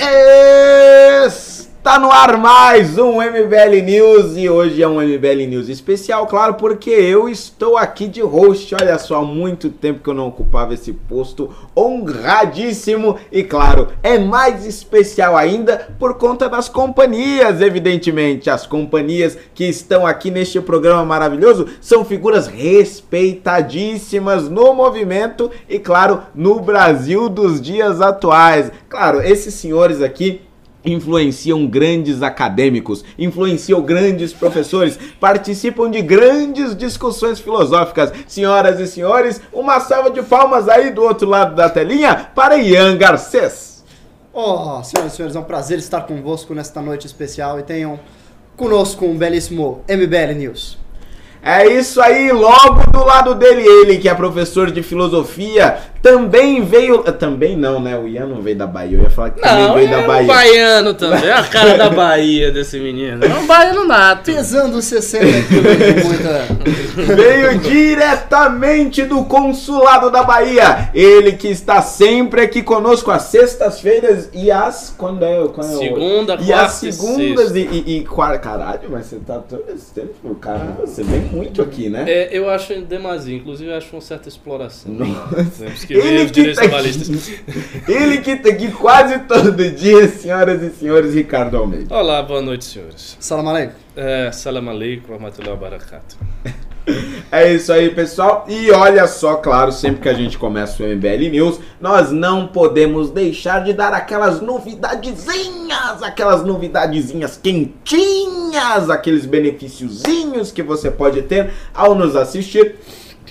Hey! Está no ar mais um MBL News e hoje é um MBL News especial, claro, porque eu estou aqui de host. Olha só, há muito tempo que eu não ocupava esse posto honradíssimo e, claro, é mais especial ainda por conta das companhias, evidentemente. As companhias que estão aqui neste programa maravilhoso são figuras respeitadíssimas no movimento e, claro, no Brasil dos dias atuais. Claro, esses senhores aqui influenciam grandes acadêmicos, influenciam grandes professores, participam de grandes discussões filosóficas. Senhoras e senhores, uma salva de palmas aí do outro lado da telinha para Ian Garcês. Oh, senhoras e senhores, é um prazer estar convosco nesta noite especial e tenham conosco um belíssimo MBL News. É isso aí, logo do lado dele, ele que é professor de filosofia, também veio. Ah, também não, né? O Ian não veio da Bahia. Eu ia falar que também Não, veio é da um Bahia. baiano também. É a cara da Bahia desse menino. É um baiano nato. Pesando 60 quilos de muita... Veio diretamente do consulado da Bahia. Ele que está sempre aqui conosco às sextas-feiras e às. Quando é? Quando é o- Segunda, E quarta às e segundas sexta. e, e, e quarta. Caralho, mas você tá todo esse tempo. Caramba, você vem muito aqui, né? É, eu acho em demasia, inclusive eu acho uma certa exploração. Nossa. Temos que tá aqui, ele que tá aqui quase todo dia, senhoras e senhores, Ricardo Almeida. Olá, boa noite, senhores. Salam aleikum. É, salam aleikum, rahmatullahi wa barakatuh. É isso aí, pessoal. E olha só, claro, sempre que a gente começa o MBL News, nós não podemos deixar de dar aquelas novidadezinhas, aquelas novidadezinhas quentinhas, aqueles benefíciozinhos que você pode ter ao nos assistir.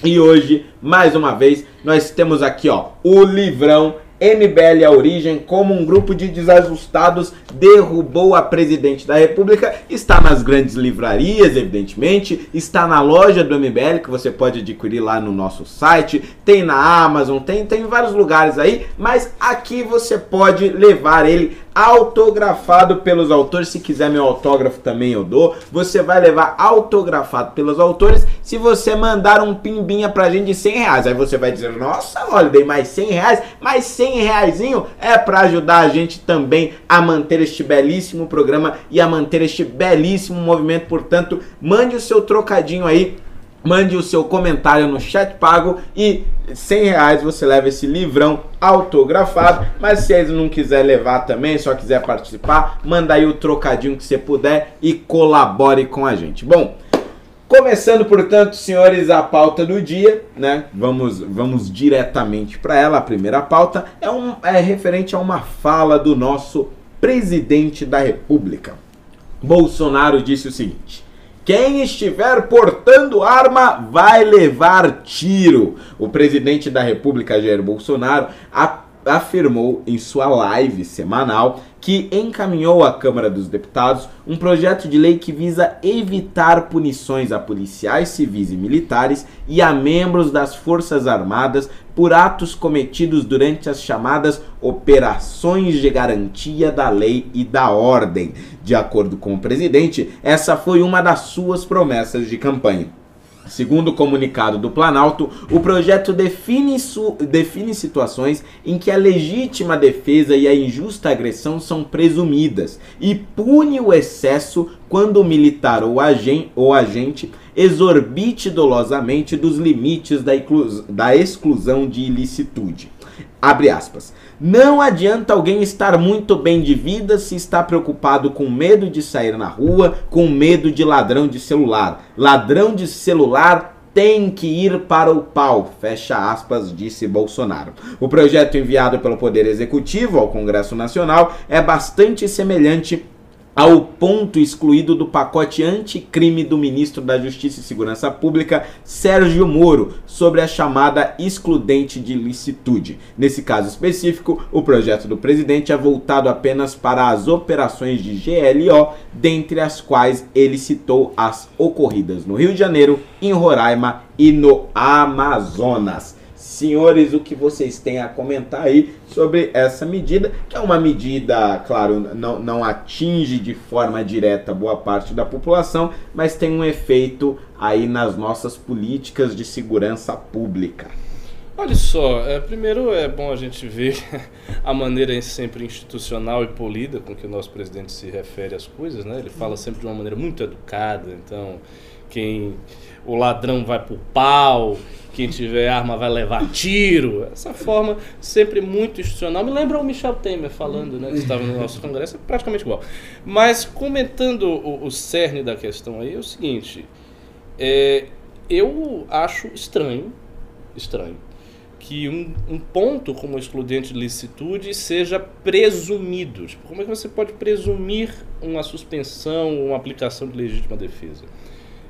E hoje, mais uma vez, nós temos aqui, ó, o livrão MBL A Origem, como um grupo de desajustados derrubou a presidente da República, está nas grandes livrarias, evidentemente, está na loja do MBL, que você pode adquirir lá no nosso site, tem na Amazon, tem, tem em vários lugares aí, mas aqui você pode levar ele autografado pelos autores. Se quiser meu autógrafo também eu dou. Você vai levar autografado pelos autores se você mandar um pimbinha pra gente de 100 reais. Aí você vai dizer, nossa, olha, dei mais 100 reais. Mais 100 reaisinho é pra ajudar a gente também a manter este belíssimo programa e a manter este belíssimo movimento. Portanto, mande o seu trocadinho aí Mande o seu comentário no chat pago e 100 reais você leva esse livrão autografado. Mas se eles não quiser levar também, só quiser participar, manda aí o trocadinho que você puder e colabore com a gente. Bom, começando portanto, senhores, a pauta do dia, né? Vamos, vamos diretamente para ela. A primeira pauta é, um, é referente a uma fala do nosso presidente da República. Bolsonaro disse o seguinte. Quem estiver portando arma vai levar tiro. O presidente da República, Jair Bolsonaro, afirmou em sua live semanal que encaminhou à Câmara dos Deputados um projeto de lei que visa evitar punições a policiais civis e militares e a membros das Forças Armadas por atos cometidos durante as chamadas operações de garantia da lei e da ordem. De acordo com o presidente, essa foi uma das suas promessas de campanha. Segundo o comunicado do Planalto, o projeto define, define situações em que a legítima defesa e a injusta agressão são presumidas e pune o excesso quando o militar ou, agen ou agente exorbite dolosamente dos limites da, da exclusão de ilicitude. Abre aspas. Não adianta alguém estar muito bem de vida se está preocupado com medo de sair na rua, com medo de ladrão de celular. Ladrão de celular tem que ir para o pau, fecha aspas, disse Bolsonaro. O projeto enviado pelo Poder Executivo ao Congresso Nacional é bastante semelhante ao ponto excluído do pacote anticrime do ministro da Justiça e Segurança Pública, Sérgio Moro, sobre a chamada excludente de licitude. Nesse caso específico, o projeto do presidente é voltado apenas para as operações de GLO, dentre as quais ele citou as ocorridas no Rio de Janeiro, em Roraima e no Amazonas. Senhores, o que vocês têm a comentar aí sobre essa medida, que é uma medida, claro, não, não atinge de forma direta boa parte da população, mas tem um efeito aí nas nossas políticas de segurança pública. Olha só, é, primeiro é bom a gente ver a maneira sempre institucional e polida com que o nosso presidente se refere às coisas, né? Ele fala sempre de uma maneira muito educada, então quem o ladrão vai pro pau, quem tiver arma vai levar tiro. Essa forma sempre muito institucional. Me lembra o Michel Temer falando, né? Que estava no nosso congresso, é praticamente igual. Mas comentando o, o cerne da questão aí, é o seguinte. É, eu acho estranho, estranho, que um, um, ponto como excludente de licitude seja presumido. Tipo, como é que você pode presumir uma suspensão ou uma aplicação de legítima defesa?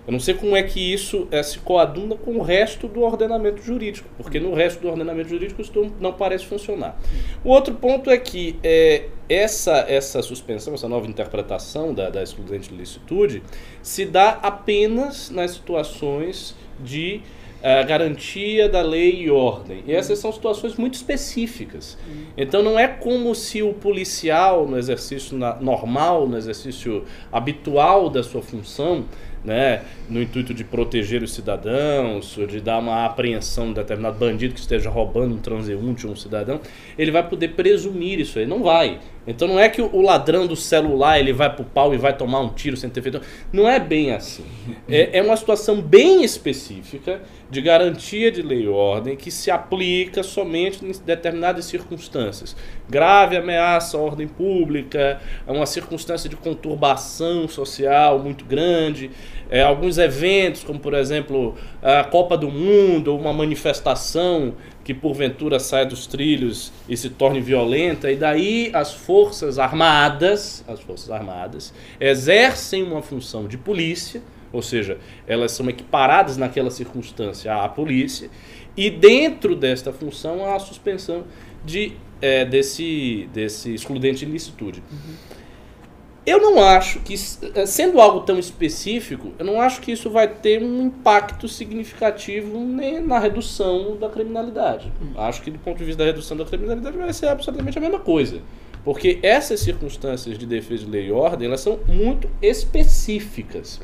Eu não sei como é que isso é, se coaduna com o resto do ordenamento jurídico, porque no resto do ordenamento jurídico isso não parece funcionar. O outro ponto é que é, essa, essa suspensão, essa nova interpretação da, da excludente de licitude, se dá apenas nas situações de a garantia da lei e ordem. E essas são situações muito específicas. Então não é como se o policial, no exercício normal, no exercício habitual da sua função, né, no intuito de proteger os cidadãos, de dar uma apreensão de determinado bandido que esteja roubando um transeunte ou um cidadão, ele vai poder presumir isso aí. Não vai. Então não é que o ladrão do celular ele vai pro pau e vai tomar um tiro sem ter feito. Não é bem assim. É, é uma situação bem específica de garantia de lei e ordem que se aplica somente em determinadas circunstâncias. Grave ameaça à ordem pública, uma circunstância de conturbação social muito grande, é, alguns eventos, como por exemplo a Copa do Mundo, uma manifestação que porventura saia dos trilhos e se torne violenta, e daí as forças armadas, as forças armadas, exercem uma função de polícia, ou seja, elas são equiparadas naquela circunstância à polícia, e dentro desta função há a suspensão de, é, desse, desse excludente de ilicitude. Uhum. Eu não acho que, eh, sendo algo tão específico, eu não acho que isso vai ter um impacto significativo nem na redução da criminalidade. Hum. Acho que, do ponto de vista da redução da criminalidade, vai ser absolutamente a mesma coisa. Porque essas circunstâncias de defesa de lei e ordem, elas são muito específicas.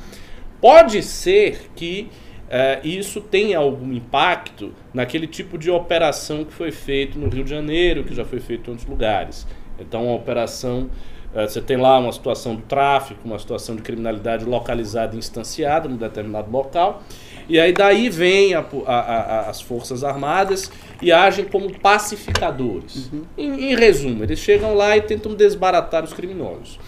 Pode ser que uh, isso tenha algum impacto naquele tipo de operação que foi feito no Rio de Janeiro, que já foi feito em outros lugares. Então, a operação você tem lá uma situação do tráfico, uma situação de criminalidade localizada e instanciada num determinado local. E aí daí vem a, a, a, as Forças Armadas e agem como pacificadores. Uhum. Em, em, resumo, eles chegam lá e tentam desbaratar os criminosos.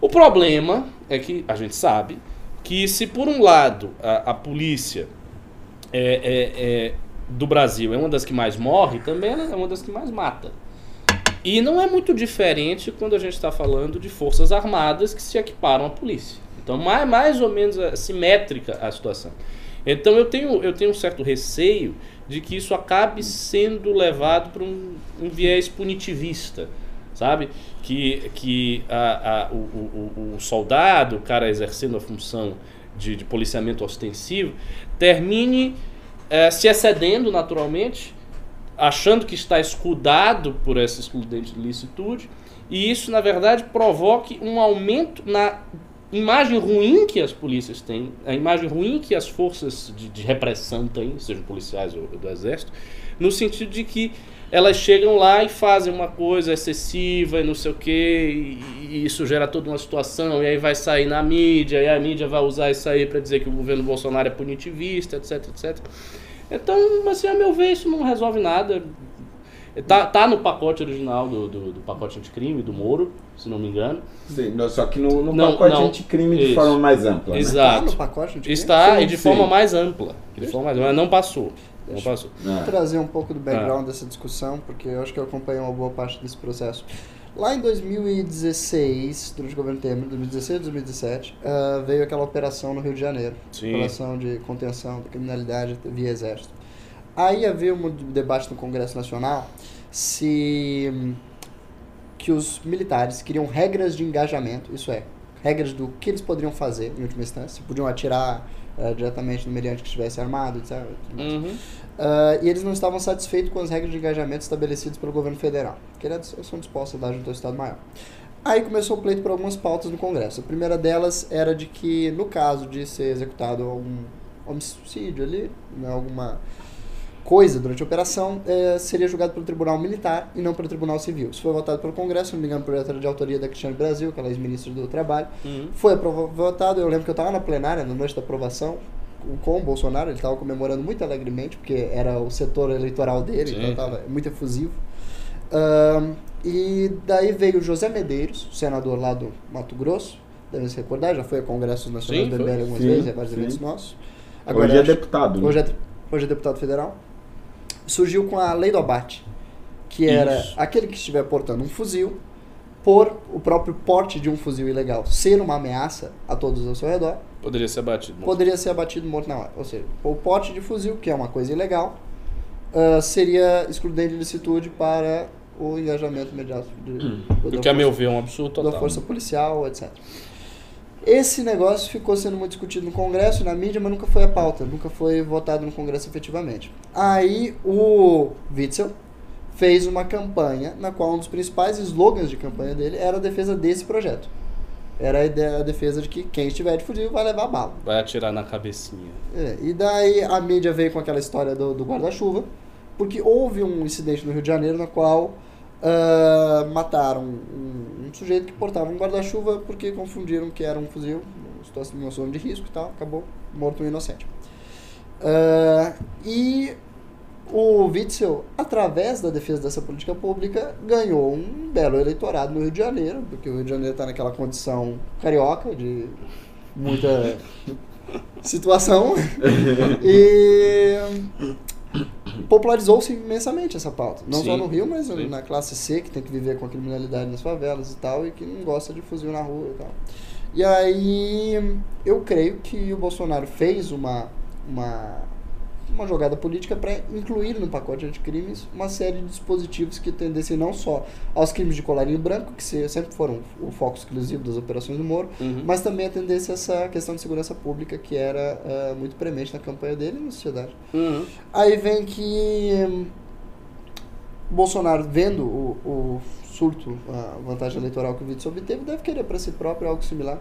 O problema é que a gente sabe que se por um lado a, polícia é, é, é, do Brasil é uma das que mais morre, também é uma das que mais mata. E não é muito diferente quando a gente está falando de forças armadas que se equiparam à polícia. Então, mais, mais ou menos é simétrica a situação. Então, eu tenho, eu tenho um certo receio de que isso acabe sendo levado para um, um viés punitivista, sabe? Que, que a, a, o, o, o, soldado, o cara exercendo a função de, de policiamento ostensivo, termine é, se excedendo naturalmente achando que está escudado por essa excludente de licitude, e isso, na verdade, provoque um aumento na imagem ruim que as polícias têm, a imagem ruim que as forças de, de repressão têm, sejam policiais ou, ou do exército, no sentido de que elas chegam lá e fazem uma coisa excessiva e não sei o que, e isso gera toda uma situação, e aí vai sair na mídia, e a mídia vai usar isso aí para dizer que o governo Bolsonaro é punitivista, etc, etc. Então, assim, a meu ver, isso não resolve nada. Tá, tá no pacote original do, do, do pacote anticrime, do Moro, se não me engano. Sim, só que no, no não, pacote não, anticrime de forma mais ampla. Né? Exato. Está no pacote anticrime? Está, sim, e de sim. forma mais ampla. De forma mais, mas não passou. Não passou. Vou trazer um pouco do background ah. dessa discussão, porque eu acho que eu acompanhei uma boa parte desse processo. Lá em 2016, durante o governo Temer, 2016 2017, uh, veio aquela operação no Rio de Janeiro. Sim. Operação de contenção da criminalidade via exército. Aí havia um debate no Congresso Nacional se que os militares queriam regras de engajamento, isso é, regras do que eles poderiam fazer em última instância, podiam atirar uh, diretamente no mediante que estivesse armado, etc. Uhum. Uh, e eles não estavam satisfeitos com as regras de engajamento estabelecidas pelo governo federal, que eles são dispostos a dar junto ao Estado Maior. Aí começou o pleito por algumas pautas no Congresso. A primeira delas era de que, no caso de ser executado algum homicídio ali, né, alguma coisa durante a operação eh, seria julgado pelo Tribunal Militar e não pelo Tribunal Civil. Isso foi votado pelo Congresso, não me engano, projeto de autoria da Cristiane Brasil, aquela ex-ministra do Trabalho. Uhum. Foi votado, eu lembro que eu estava na plenária na noite da aprovação com- o Bolsonaro, ele estava comemorando muito alegremente, porque era o setor eleitoral dele, Sim. então estava muito efusivo. Ahn, e daí veio o José Medeiros, senador lá do Mato Grosso, devem se recordar, já foi a Congressos Nacionais do. MBL algumas Sim, vezes, é vários sim. eventos nossos. Hoje é acho- deputado. né? Hoje é, hoje é deputado federal. Surgiu com a lei do abate, que era Isso. aquele que estiver portando um fuzil, por o próprio porte de um fuzil ilegal ser uma ameaça a todos ao seu redor, Poderia ser batido. poderia ser abatido morto na hora. Ou seja, o porte de fuzil, que é uma coisa ilegal, ah, seria excludente de licitude para o engajamento imediato de, O da que, a meu força- ver, é um absurdo da total. força policial, etc. Esse negócio ficou sendo muito discutido no Congresso e na mídia, mas nunca foi a pauta, nunca foi votado no Congresso efetivamente. Aí o Witzel fez uma campanha na qual um dos principais slogans de campanha dele era a defesa desse projeto. Era a, ideia, a defesa de que quem estiver de fuzil vai levar bala. Vai atirar na cabecinha. É, e daí a mídia veio com aquela história do, do guarda-chuva, porque houve um incidente no Rio de Janeiro na qual ah, mataram um, um sujeito que portava um guarda-chuva porque confundiram que era um fuzil, situação de risco e tal, acabou morto um inocente. Ah, e o Witzel, através da defesa dessa política pública, ganhou um belo eleitorado no Rio de Janeiro, porque o Rio de Janeiro está naquela condição carioca de muita situação e popularizou-se imensamente essa pauta. Não só Sim, no Rio, mas sim. na classe C, que tem que viver com a criminalidade nas favelas e tal, e que não gosta de fuzil na rua e tal. E aí, eu creio que o Bolsonaro fez uma, uma, uma jogada política para incluir no pacote anticrimes uma série de dispositivos que tendessem não só aos crimes de colarinho branco, que se- sempre foram o foco exclusivo das operações do Moro, Uhum. mas também atendesse essa questão de segurança pública que era ah, muito premente na campanha dele e na sociedade. Uhum. Aí vem que hum, Bolsonaro, vendo o, o surto, a vantagem eleitoral que o Witzel obteve, deve querer para si próprio algo similar.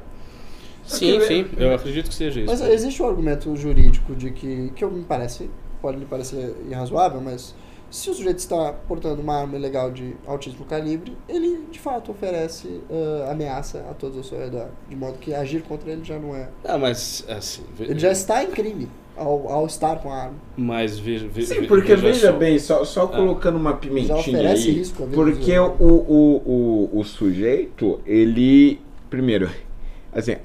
Sim, sim, eu acredito que seja isso. Mas existe o argumento jurídico de que, que eu me parece, pode lhe parecer irrazoável, mas se o sujeito está portando uma arma ilegal de altíssimo calibre, ele de fato oferece ah, ameaça a todos ao seu redor, de modo que agir contra ele já não é. Ah, mas assim. ve- Ele já está em crime ao, ao estar com a arma. Mas veja. ve- Sim, porque veja só. bem, só, só Ah. colocando uma Já pimentinha oferece aí, risco porque dos o, o, o, o sujeito, ele, primeiro, assim,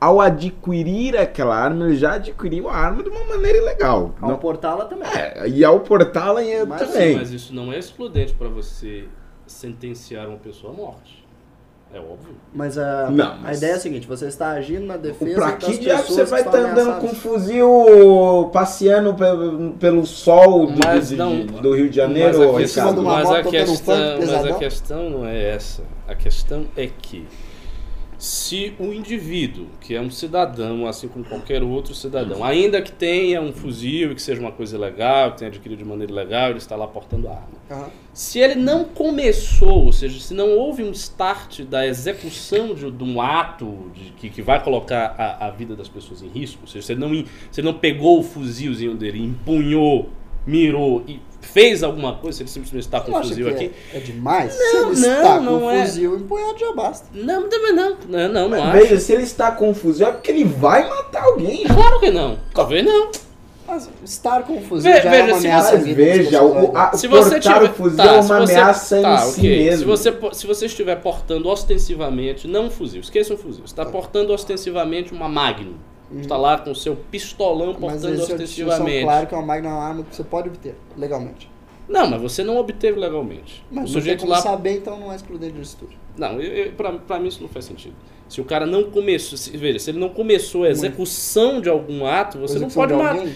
ao adquirir aquela arma, ele já adquiriu a arma de uma maneira ilegal. Ao Não- portá-la também. é, e ao portá-la Mas, também. Mas isso não é excludente para você sentenciar uma pessoa à morte. É óbvio. Mas a, Não, a mas- ideia é a seguinte, você está agindo na defesa Pra das que diabo você que vai estar andando com um fuzil passeando pelo, pelo sol do, Mas de- não- do Rio de Janeiro? mas a questão, mas a questão, funk mas a questão não é essa. A questão é que se o indivíduo, que é um cidadão, assim como qualquer outro cidadão, ainda que tenha um fuzil e que seja uma coisa legal, que tenha adquirido de maneira legal, ele está lá portando a arma. Aham. Se ele não começou, ou seja, se não houve um start da execução de, de um ato de- que, que vai colocar a, a vida das pessoas em risco, ou seja, se ele não, se ele não pegou o fuzilzinho dele, empunhou, mirou e fez alguma coisa, se ele simplesmente está com acha fuzil que aqui. É, é demais? Não, Se ele não, está com não o é. fuzil empunhado já basta. Não, também não, não, não, não acho. Veja, se ele está com um fuzil é porque ele vai matar alguém. Claro que não, talvez não. Mas estar com o fuzil Ve- já veja, é uma se ameaça você- Veja, o, a, né? Se você tiver, o fuzil tá, é uma você- ameaça tá, em ok. si mesmo. Se você, se você estiver portando ostensivamente, não um fuzil, esqueça um fuzil. Você está portando ostensivamente uma Magnum. Você está lá com o seu pistolão portando esse é ostensivamente. claro que é uma Magnum é uma arma que você pode obter, legalmente. Não, mas você não obteve legalmente. Mas o sujeito lá. saber, então não é excludente de estudo. Não, eu, eu, pra, pra mim isso não faz sentido. Se o cara não começou. Se, veja, se ele não começou a execução de algum ato, você não pode de matar.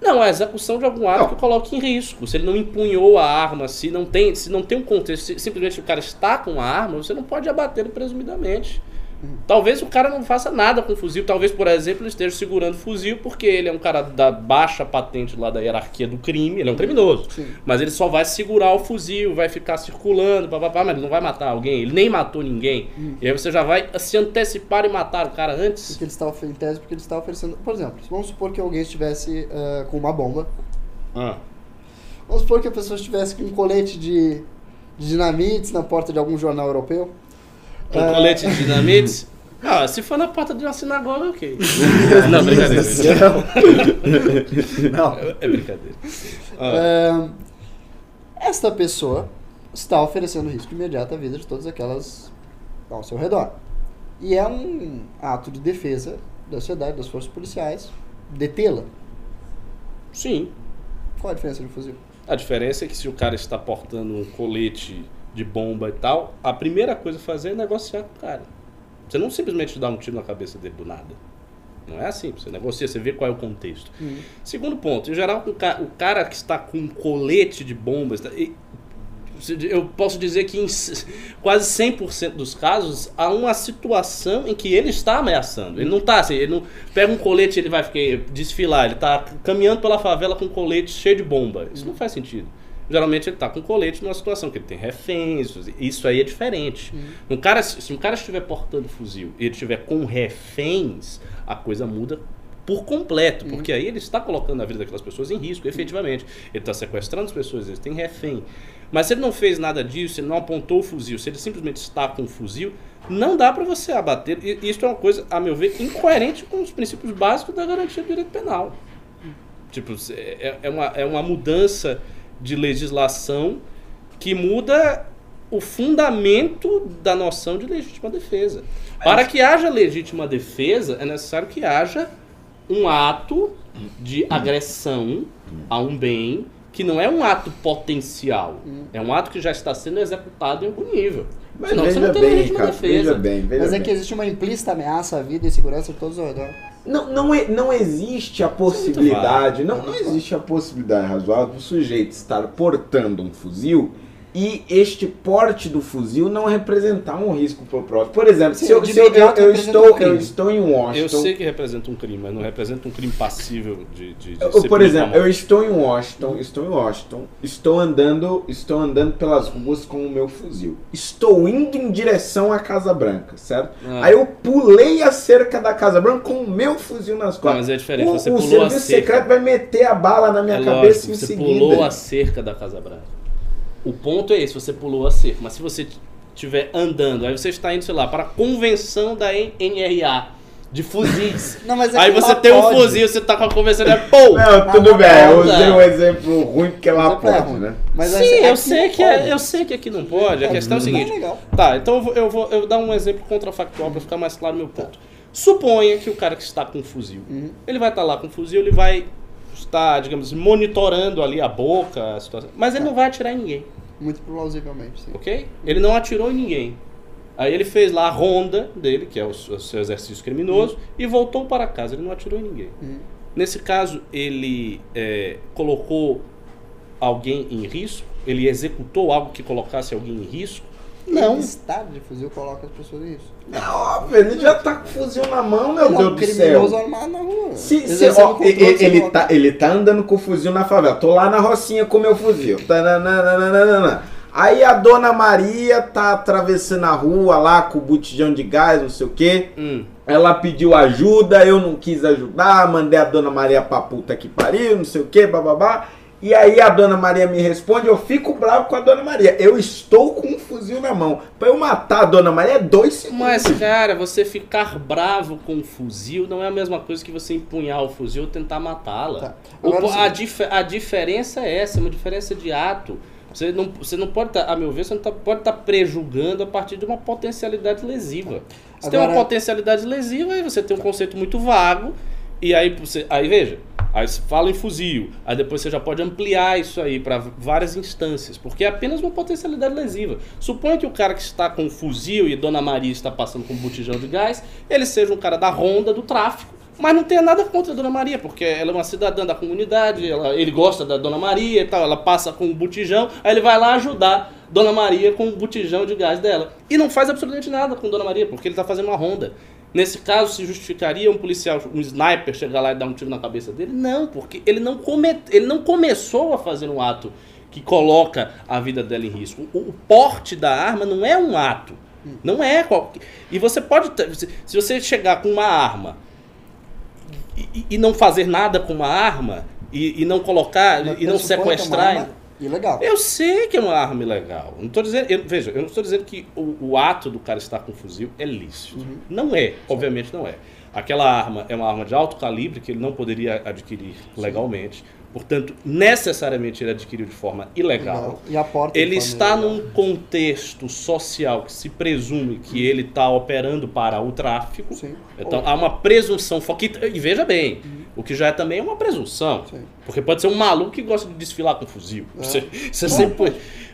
Não, a execução de algum ato Não. que coloque em risco. Se ele não empunhou a arma, se não tem, se não tem um contexto, se simplesmente o cara está com a arma, você não pode abatê-lo presumidamente. Talvez o cara não faça nada com o fuzil. Talvez, por exemplo, ele esteja segurando o fuzil porque ele é um cara da baixa patente lá da hierarquia do crime. Ele é um criminoso. Sim. Mas ele só vai segurar o fuzil, vai ficar circulando, papapá, mas ele não vai matar alguém. Ele nem matou ninguém. E aí você já vai se antecipar e matar o cara antes. Porque ele está em tese porque ele está oferecendo. Por exemplo, vamos supor que alguém estivesse ah, com uma bomba Ah. Vamos supor que a pessoa estivesse com um colete de, de dinamites na porta de algum jornal europeu. Com Ah, colete de dinamites? Ah, se for na porta de uma sinagoga, ok. Não, brincadeira. Não. É brincadeira. Ah, Ah, esta pessoa está oferecendo risco imediato à vida de todas aquelas ao seu redor. E é um ato de defesa da sociedade, das forças policiais, detê-la. sim. Qual a diferença de um fuzil? A diferença é que se o cara está portando um colete de bomba e tal, a primeira coisa a fazer é negociar com o cara. Você não simplesmente dá um tiro na cabeça dele do nada. Não é assim, você negocia, você vê qual é o contexto. Segundo ponto, em geral, o ca- o cara que está com um colete de bombas, eu posso dizer que em quase 100% dos casos há uma situação em que ele está ameaçando. Ele não está assim, ele não pega um colete ele vai desfilar, ele está caminhando pela favela com um colete cheio de bomba. Isso não faz sentido. Geralmente ele está com colete numa situação que ele tem reféns, isso aí é diferente. Um cara, se um cara estiver portando fuzil e ele estiver com reféns, a coisa muda por completo, porque aí ele está colocando a vida daquelas pessoas em risco, efetivamente. Ele está sequestrando as pessoas, ele tem refém. Mas se ele não fez nada disso, se ele não apontou o fuzil, se ele simplesmente está com o fuzil, não dá para você abater. E isso é uma coisa, a meu ver, incoerente com os princípios básicos da garantia do direito penal. Tipo, é, é uma, é uma mudança de legislação que muda o fundamento da noção de legítima defesa. Para que haja legítima defesa, é necessário que haja um ato de agressão a um bem que não é um ato potencial, é um ato que já está sendo executado em algum nível. Mas Senão você veja não tem bem, legítima cara, defesa. veja bem, veja Mas é bem. que existe uma implícita ameaça à vida e segurança de todos ao redor. Não, não, é- não existe a possibilidade, não, não existe a possibilidade razoável do sujeito estar portando um fuzil e este porte do fuzil não representar um risco pro próximo. Por exemplo, Sim, se eu, se eu, eu, eu estou, um eu estou em Washington. Eu sei que representa um crime, mas não representa um crime passível de, de, de Eu, ser por exemplo, eu estou em Washington, estou em Washington, estou andando, estou andando pelas ruas com o meu fuzil. Estou indo em direção à Casa Branca, certo? Ah. Aí eu pulei a cerca da Casa Branca com o meu fuzil nas Não, costas. mas é diferente, O, você o pulou a serviço cerca. secreto vai meter a bala na minha É cabeça lógico, em você seguida. pulou a cerca da Casa Branca. O ponto é esse, você pulou a cerca. Mas se você estiver andando, aí você está indo, sei lá, para a convenção da NRA de fuzis. Não, mas é aí que você tem um pode. fuzil, você tá com a convenção e é pô! Não, tudo bem, eu usei um exemplo ruim porque lá Exemplo é pode, né? Mas Sim, aqui eu sei, que é, eu sei que aqui não pode. A questão é o seguinte. legal. Tá, então eu vou, eu vou eu vou dar um exemplo contrafactual para ficar mais claro o meu ponto. Suponha que o cara que está com um fuzil, Uhum. ele vai estar lá com um fuzil, ele vai estar, digamos, monitorando ali a boca, a situação, mas ele não vai atirar em ninguém, Muito plausivelmente, sim. ok? Ele não atirou em ninguém. Aí ele fez lá a ronda dele, que é o seu exercício criminoso, e voltou para casa. Ele não atirou em ninguém. Uhum. Nesse caso, ele é, colocou alguém em risco? Ele executou algo que colocasse alguém em risco? Não. Ele estar de fuzil coloca as pessoas risco. É óbvio, ele já tá com o fuzil na mão, meu Ele é um Deus do céu. armado na rua. Se, se, ó, ele, ele votar. tá, ele tá andando com o fuzil na favela. Tô lá na rocinha com meu fuzil. Tananana. Aí a dona Maria tá atravessando a rua lá com o botijão de gás, não sei o quê. Hum. Ela pediu ajuda, eu não quis ajudar, mandei a dona Maria pra puta que pariu, não sei o que, bababá. E aí a dona Maria me responde, eu fico bravo com a dona Maria. Eu estou com um fuzil na mão. Pra eu matar a dona Maria é dois segundos. Mas, cara, você ficar bravo com um fuzil não é a mesma coisa que você empunhar o fuzil ou tentar matá-la. Tá. Agora, a, dif- a diferença é essa, é uma diferença de ato. Você não, você não pode estar, a meu ver, você não tá- pode estar prejulgando a partir de uma potencialidade lesiva. Você tem uma Agora- potencialidade lesiva, aí você tem um conceito muito vago, e aí você. Aí veja, aí você fala em fuzil, aí depois você já pode ampliar isso aí para várias instâncias, porque é apenas uma potencialidade lesiva. Suponha que o cara que está com um fuzil e Dona Maria está passando com um botijão de gás, ele seja um cara da ronda do tráfico. Mas não tenha nada contra a Dona Maria, porque ela é uma cidadã da comunidade, ela- ele gosta da Dona Maria e tal, ela passa com um botijão, aí ele vai lá ajudar Dona Maria com o botijão de gás dela. E não faz absolutamente nada com Dona Maria, porque ele está fazendo uma ronda. Nesse caso, se justificaria um policial, um sniper, chegar lá e dar um tiro na cabeça dele? Não, porque ele não, come, ele não começou a fazer um ato que coloca a vida dela em risco. O, o porte da arma não é um ato. Não é qualquer. E você pode. Se você chegar com uma arma e, e- não fazer nada com uma arma, e, e não colocar, Mas e não é sequestrar. Ilegal. Eu sei que é uma arma ilegal. Não tô dizendo, eu- veja, eu não estou dizendo que o, o ato do cara estar com um fuzil é lícito. Não é, obviamente não é. Aquela arma é uma arma de alto calibre que ele não poderia adquirir legalmente. Portanto, necessariamente ele adquiriu de forma ilegal. Porta Ele está ilegal. num contexto social que se presume que ele está operando para o tráfico. Sim. Então há uma presunção. que- E veja bem, o que já é também uma presunção. Sim. Porque pode ser um maluco que gosta de desfilar com fuzil. É. Você, você sempre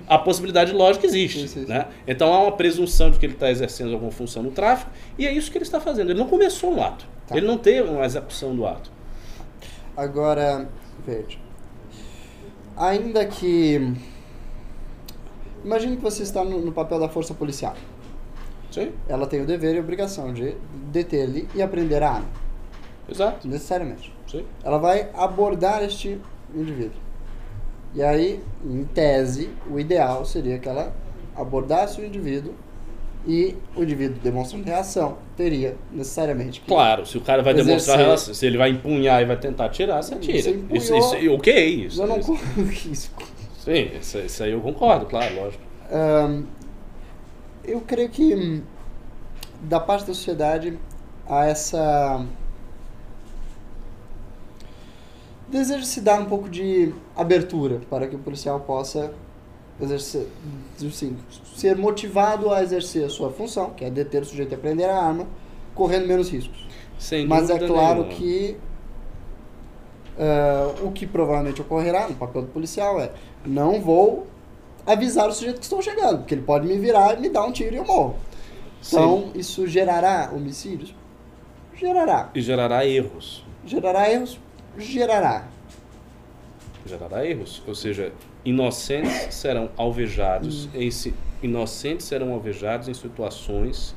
A possibilidade lógica existe. Sim. Né? Então há uma presunção de que ele está exercendo alguma função no tráfico. E é isso que ele está fazendo. Ele não começou um ato. Tá. Ele não teve uma execução do ato. Agora, Ainda que. Imagine que você está no, no papel da força policial. Sim, Ela tem o dever e a obrigação de deter-lhe e apreender a arma, exato. necessariamente. Sim. Ela vai abordar este indivíduo. E aí, em tese, o ideal seria que ela abordasse o indivíduo e o indivíduo demonstrando reação teria necessariamente que Claro, se o cara vai Exercer. demonstrar relação, se ele vai empunhar e vai tentar tirar, você atira. Você empunhou. Isso, isso, ok, isso. Eu não isso. Sim, isso, isso aí eu concordo, claro, lógico. Ahn, eu creio que hum, da parte da sociedade há essa desejo de se dar um pouco de abertura para que o policial possa exercer, assim, ser motivado a exercer a sua função, que é deter o sujeito e aprender a arma, correndo menos riscos. Sem Mas é claro nenhuma. que ah, o que provavelmente ocorrerá no papel do policial é não vou avisar o sujeito que estou chegando, porque ele pode me virar e me dar um tiro e eu morro. Então, isso gerará homicídios? Gerará. E gerará erros. Gerará erros? Gerará. Gerará erros. Ou seja, inocentes serão alvejados, em inocentes serão alvejados em situações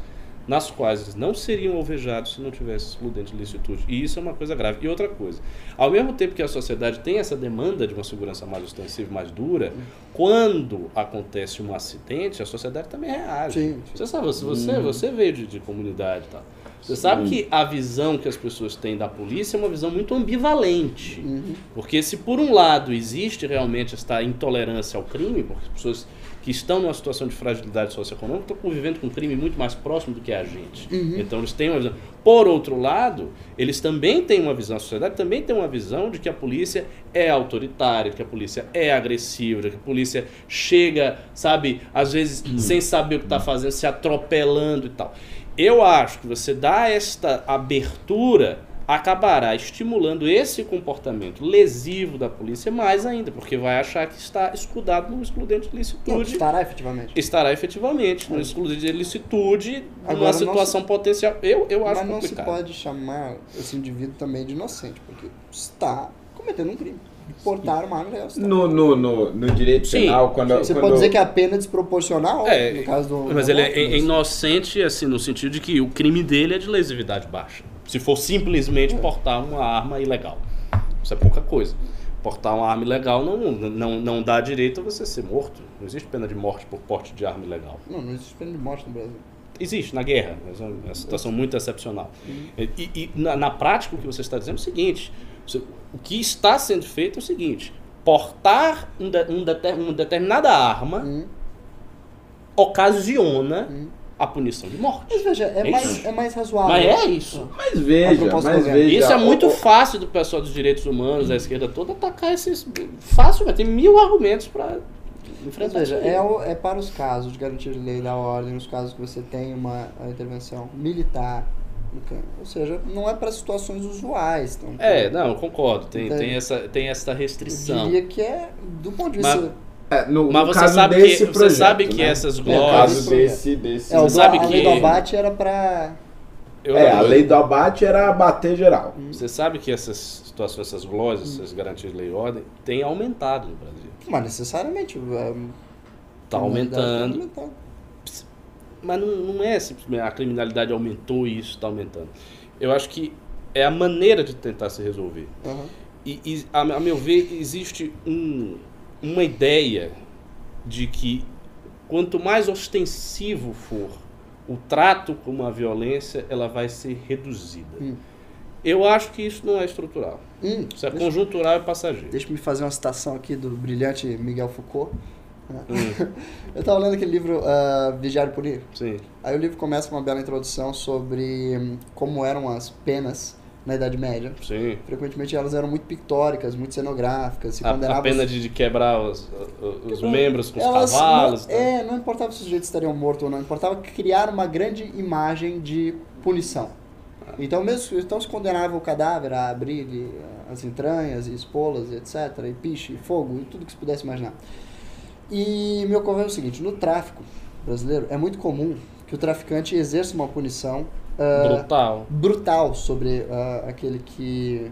nas quais eles não seriam alvejados se não tivesse excludente de licitude. E isso é uma coisa grave. E outra coisa, ao mesmo tempo que a sociedade tem essa demanda de uma segurança mais ostensiva, mais dura, quando acontece um acidente, a sociedade também reage. Sim. Você sabe, você, você, você veio de, de comunidade e tal. Você sabe que a visão que as pessoas têm da polícia é uma visão muito ambivalente. Uhum. Porque se por um lado existe realmente esta intolerância ao crime, porque as pessoas que estão numa situação de fragilidade socioeconômica estão convivendo com um crime muito mais próximo do que a gente. Então eles têm uma visão. Por outro lado, eles também têm uma visão, a sociedade também tem uma visão de que a polícia é autoritária, de que a polícia é agressiva, de que a polícia chega, sabe, às vezes sem saber o que está fazendo, se atropelando e tal. Eu acho que você dá esta abertura acabará estimulando esse comportamento lesivo da polícia mais ainda, porque vai achar que está escudado no excludente de Não, licitude. estará efetivamente. Estará efetivamente no excludente de licitude, Agora, numa situação potencial. Eu, eu acho Mas não se complicado. pode chamar esse indivíduo também de inocente, porque está cometendo um crime. De portar uma arma legal. No, no, no, no direito Sim, penal, quando, Você quando pode dizer que a pena é desproporcional, É, no caso do. Mas ele é, é mas- inocente, assim, no sentido de que o crime dele é de lesividade baixa. Se for simplesmente portar uma arma ilegal. Isso é pouca coisa. Portar uma arma ilegal não, não, não dá direito a você ser morto. Não existe pena de morte por porte de arma ilegal. Não, não existe pena de morte no Brasil. Existe na guerra, mas é uma situação muito excepcional. E, e na, na prática, o que você está dizendo é o seguinte: você- o que está sendo feito é o seguinte: portar um de- um deter- uma determinada arma Hum. ocasiona Hum. a punição de morte. Mas veja, é, É mais, isso. é mais razoável. Mas é isso. Mas veja, mas veja. Isso é muito o- fácil do pessoal dos direitos humanos, da esquerda toda, atacar esses. Fácil, mas tem mil argumentos para Mas enfrentar veja, é, o- é para os casos de garantia de lei da ordem, nos casos que você tem uma intervenção militar. No campo. Ou seja, não é para situações usuais. Então, É, não, concordo. Tem, Entendi. tem, essa, tem essa eu restrição. diria que é, do ponto de Mas- vista. É, no, Mas no você caso sabe que- desse você projeto, sabe que né? essas No glosas- caso desse, desse... É, o do, sabe a lei que- do abate era para. Eu- É, a lei do abate era bater geral. Você sabe que essas situações, essas glosas, Hum. essas garantias de lei e ordem, têm aumentado no Brasil. Mas necessariamente. é, Está a criminalidade tá aumentando. Mas não, não é simplesmente a criminalidade aumentou e isso está aumentando. Eu acho que é a maneira de tentar se resolver. Aham. E, e, a, a meu ver, existe um- uma ideia de que quanto mais ostensivo for o trato com a violência, ela vai ser reduzida. Hum. Eu acho que isso não é estrutural. Hum, Isso é deixa, conjuntural e passageiro. deixa eu me fazer uma citação aqui do brilhante Miguel Foucault. Hum, Eu estava lendo aquele livro uh, Vigiar e Punir. sim. Aí o livro começa com uma bela introdução sobre hum, como eram as penas na Idade Média. Sim. Frequentemente elas eram muito pictóricas, muito cenográficas, A, a pena de, de quebrar os, os membros com os elas cavalos. Não, tal. é, não importava se os sujeitos estariam mortos ou não, importava criar uma grande imagem de punição. Então, mesmo então se condenava o cadáver a abrir as entranhas e expô-las, etc., e piche, e fogo, e tudo que se pudesse imaginar. E me ocorreu o seguinte: no tráfico brasileiro, é muito comum que o traficante exerça uma punição ah, Brutal. brutal sobre ah, aquele que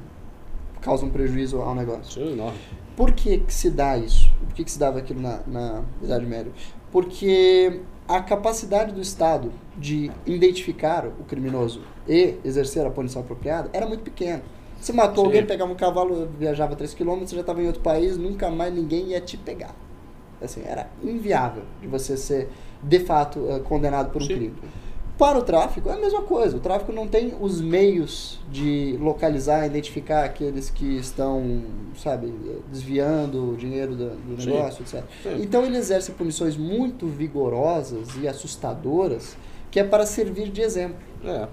causa um prejuízo ao negócio. Sim, enorme. Por que, que se dá isso? Por que, que se dava aquilo na, na Idade Média? Porque a capacidade do Estado de identificar o criminoso e exercer a punição apropriada era muito pequena. Você matou Sim. alguém, pegava um cavalo, viajava 3 km, você já estava em outro país, nunca mais ninguém ia te pegar. Assim, era inviável de você ser, de fato, eh, condenado por um Sim. crime. Para o tráfico é a mesma coisa. O tráfico não tem os meios de localizar, identificar aqueles que estão, sabe, desviando o dinheiro do, do Sim. negócio, etc. Sim. Então ele exerce punições muito vigorosas e assustadoras que é para servir de exemplo. É.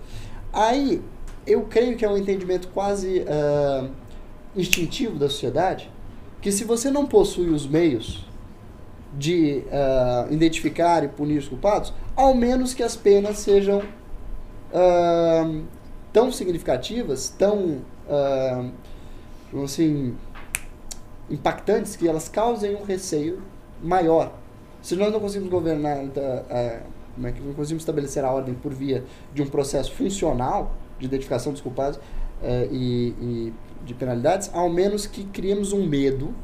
Aí eu creio que é um entendimento quase ah, instintivo da sociedade que se você não possui os meios de ah, identificar e punir os culpados, ao menos que as penas sejam ah, tão significativas, tão digamos assim impactantes que elas causem um receio maior. Se nós não conseguimos governar, então, como é que não conseguimos estabelecer a ordem por via de um processo funcional de identificação dos culpados eh, e, e de penalidades, ao menos que criemos um medo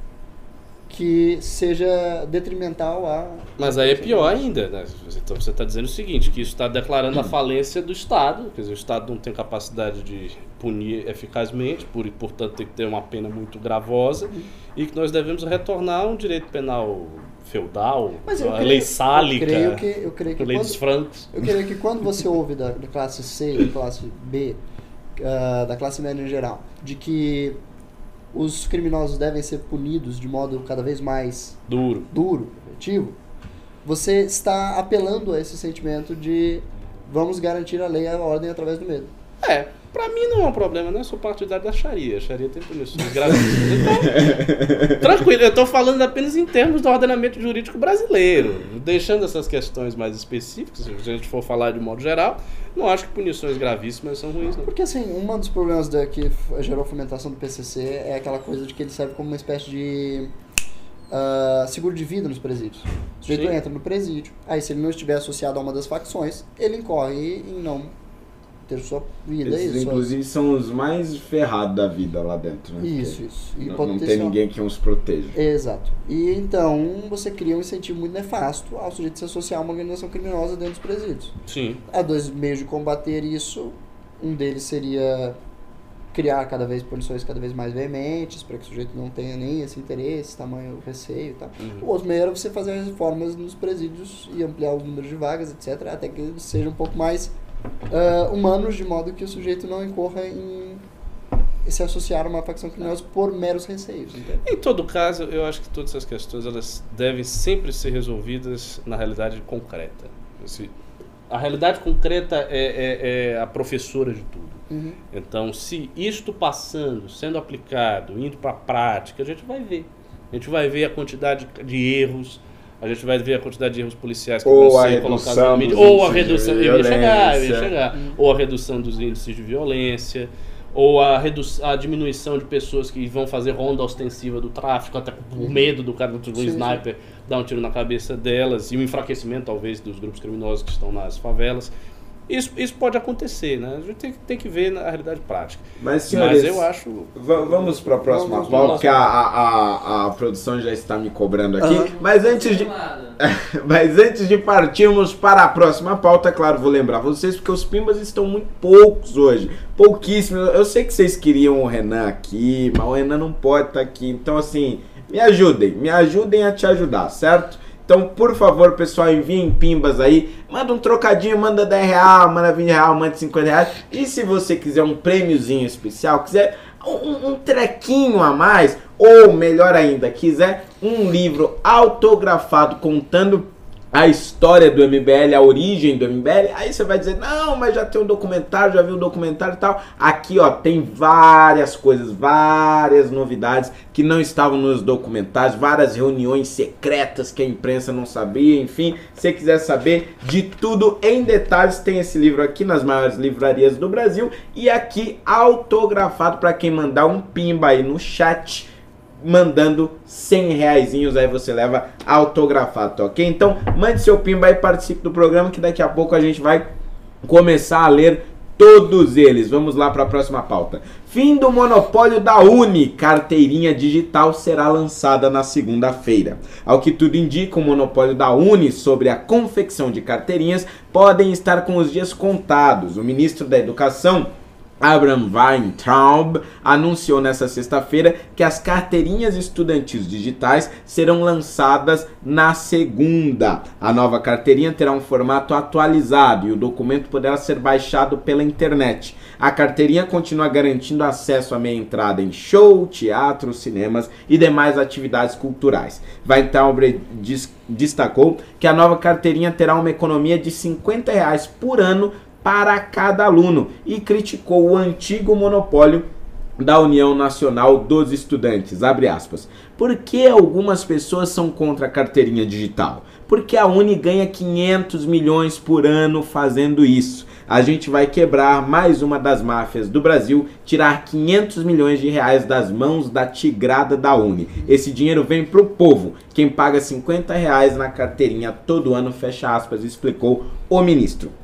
que seja detrimental a. Mas aí é pior ainda, né? Então você está dizendo o seguinte, que isso está declarando a falência do Estado, quer dizer, o Estado não tem capacidade de punir eficazmente, por, e portanto tem que ter uma pena muito gravosa, e que nós devemos retornar a um direito penal feudal, Mas a creio- lei sálica, Eu creio que, eu creio que lei quando- dos francos. Eu creio que quando você ouve da, da classe C e da classe B, ah, da classe média em geral, de que os criminosos devem ser punidos de modo cada vez mais Duro. duro, efetivo, você está apelando a esse sentimento de vamos garantir a lei e a ordem através do medo. É, pra mim não é um problema, né? Eu sou partidário da Sharia. A Sharia tem punições gravíssimas. Então, tranquilo, eu tô falando apenas em termos do ordenamento jurídico brasileiro. Deixando essas questões mais específicas, se a gente for falar de modo geral, não acho que punições gravíssimas são ruins, não. Porque assim, um dos problemas da, que gerou a fomentação do PCC é aquela coisa de que ele serve como uma espécie de ah, seguro de vida nos presídios. O sujeito Sim. entra no presídio, aí se ele não estiver associado a uma das facções, ele incorre em não ter sua vida Esses, e sua... inclusive, são os mais ferrados da vida lá dentro. Né? Isso, Porque isso. E Não, não tem ninguém que os proteja. Exato. E então você cria um incentivo muito nefasto ao sujeito se associar a uma organização criminosa dentro dos presídios. Sim. Há dois meios de combater isso. Um deles seria criar cada vez punições cada vez mais veementes, para que o sujeito não tenha nem esse interesse, tamanho receio e tal. Uhum. O outro meio era você fazer as reformas nos presídios e ampliar o número de vagas, etc., até que eles sejam um pouco mais ah, humanos, de modo que o sujeito não incorra em se associar a uma facção criminosa por meros receios. entende? Em todo caso, eu acho que todas essas questões elas devem sempre ser resolvidas na realidade concreta. Esse- a realidade concreta é, é- é a professora de tudo. Uhum. Então, se isto passando, sendo aplicado, indo para a prática, a gente vai ver. A gente vai ver a quantidade de erros, a gente vai ver a quantidade de erros policiais que Ou vão ser colocados redução na mídia, ou a redução, eu ia chegar, eu ia chegar, ou a redução dos índices de violência, ou a, redu a diminuição de pessoas que vão fazer ronda ostensiva do tráfico, até por medo do cara do sim. sniper dar um tiro na cabeça delas, e o enfraquecimento, talvez, dos grupos criminosos que estão nas favelas. Isso, isso pode acontecer, né? A gente tem, tem que ver na realidade prática. Mas, senhores, Mas eu acho. va- vamos para a próxima pauta, vamos. que a, a, a, produção já está me cobrando aqui. Aham. Mas antes de. Mas antes de partirmos para a próxima pauta, claro, vou lembrar vocês, porque os pimbas estão muito poucos hoje. Pouquíssimos. Eu sei que vocês queriam o Renan aqui, mas o Renan não pode estar aqui. Então, assim, me ajudem, me ajudem a te ajudar, certo? Então, por favor, pessoal, enviem pimbas aí. Manda um trocadinho, manda 10 reais, manda 20 reais, manda 50 reais. E se você quiser um prêmiozinho especial, quiser um, um trequinho a mais, ou melhor ainda, quiser um livro autografado contando a história do MBL, a origem do MBL, aí você vai dizer, não, mas já tem um documentário, já viu o documentário e tal. Aqui, ó, tem várias coisas, várias novidades que não estavam nos documentários, várias reuniões secretas que a imprensa não sabia, enfim. Se você quiser saber de tudo em detalhes, tem esse livro aqui nas maiores livrarias do Brasil e aqui autografado para quem mandar um pimba aí no chat mandando 100 reais, aí você leva autografado, tá ok? Então, mande seu pimba e participe do programa que daqui a pouco a gente vai começar a ler todos eles. Vamos lá para a próxima pauta. Fim do monopólio da Uni. Carteirinha digital será lançada na segunda-feira. Ao que tudo indica, o monopólio da Uni sobre a confecção de carteirinhas podem estar com os dias contados. O ministro da Educação Abraham Weintraub anunciou nesta sexta-feira que as carteirinhas estudantis digitais serão lançadas na segunda. A nova carteirinha terá um formato atualizado e o documento poderá ser baixado pela internet. A carteirinha continua garantindo acesso à meia entrada em show, teatro, cinemas e demais atividades culturais. Weintraub destacou que a nova carteirinha terá uma economia de 50 reais por ano para cada aluno e criticou o antigo monopólio da União Nacional dos Estudantes, abre aspas. Por que algumas pessoas são contra a carteirinha digital? Porque a Uni ganha 500 milhões por ano fazendo isso. A gente vai quebrar mais uma das máfias do Brasil, tirar 500 milhões de reais das mãos da tigrada da Uni. Esse dinheiro vem pro povo. Quem paga 50 reais na carteirinha todo ano, fecha aspas, explicou o ministro.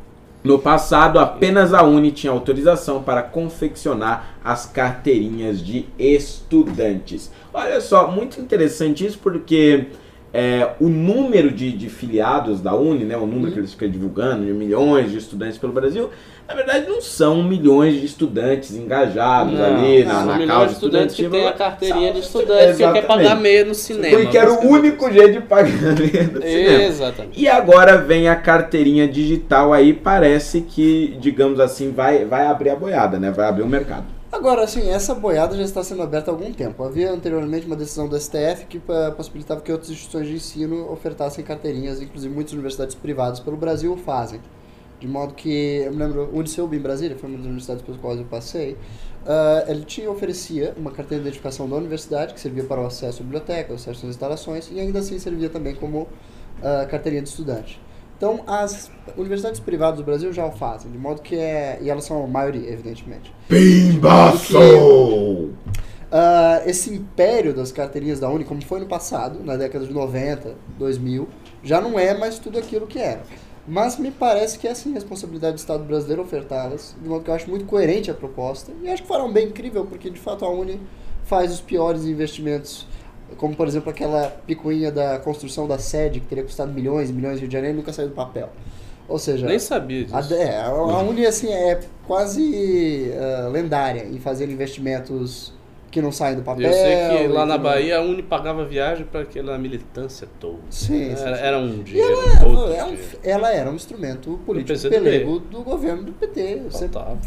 No passado, apenas a Uni tinha autorização para confeccionar as carteirinhas de estudantes. Olha só, muito interessante isso porque é, o número de, de, filiados da Uni, né, o número que eles ficam divulgando, de milhões de estudantes pelo Brasil, na verdade não são milhões de estudantes engajados não, ali na, na são causa de estudantes que tem a carteirinha de estudante que quer pagar meia no cinema. Porque era o único jeito de pagar meia no cinema. Exatamente. E agora vem a carteirinha digital aí, parece que, digamos assim, vai, vai abrir a boiada, né? Vai abrir o mercado. Agora, assim, essa boiada já está sendo aberta há algum tempo. Havia anteriormente uma decisão do STF que possibilitava que outras instituições de ensino ofertassem carteirinhas, inclusive muitas universidades privadas pelo Brasil o fazem. De modo que, eu me lembro, o Uniceu em Brasília, foi uma das universidades pelas quais eu passei, uh, ele tinha, oferecia uma carteira de identificação da universidade, que servia para o acesso à biblioteca, o acesso às instalações, e ainda assim servia também como uh, carteirinha de estudante. Então, as universidades privadas do Brasil já o fazem, de modo que é. E elas são a maioria, evidentemente. Pimbaço! Uh, esse império das carteirinhas da Uni, como foi no passado, na década de 90, 2000, já não é mais tudo aquilo que era. Mas me parece que é sim responsabilidade do Estado brasileiro ofertá-las, de modo que eu acho muito coerente a proposta. E acho que farão bem incrível, porque de fato a Uni faz os piores investimentos como, por exemplo, aquela picuinha da construção da sede, que teria custado milhões e milhões de Rio de Janeiro e nunca saiu do papel. Ou seja... Nem sabia disso. A, é, a Uni, assim, é quase uh, lendária em fazer investimentos que não saem do papel. Eu sei que lá na Bahia a Uni pagava viagem para aquela militância toda. Sim, era, sim, sim. era um dinheiro. Ela, ela, um, ela, era um instrumento político pelego do governo do PT.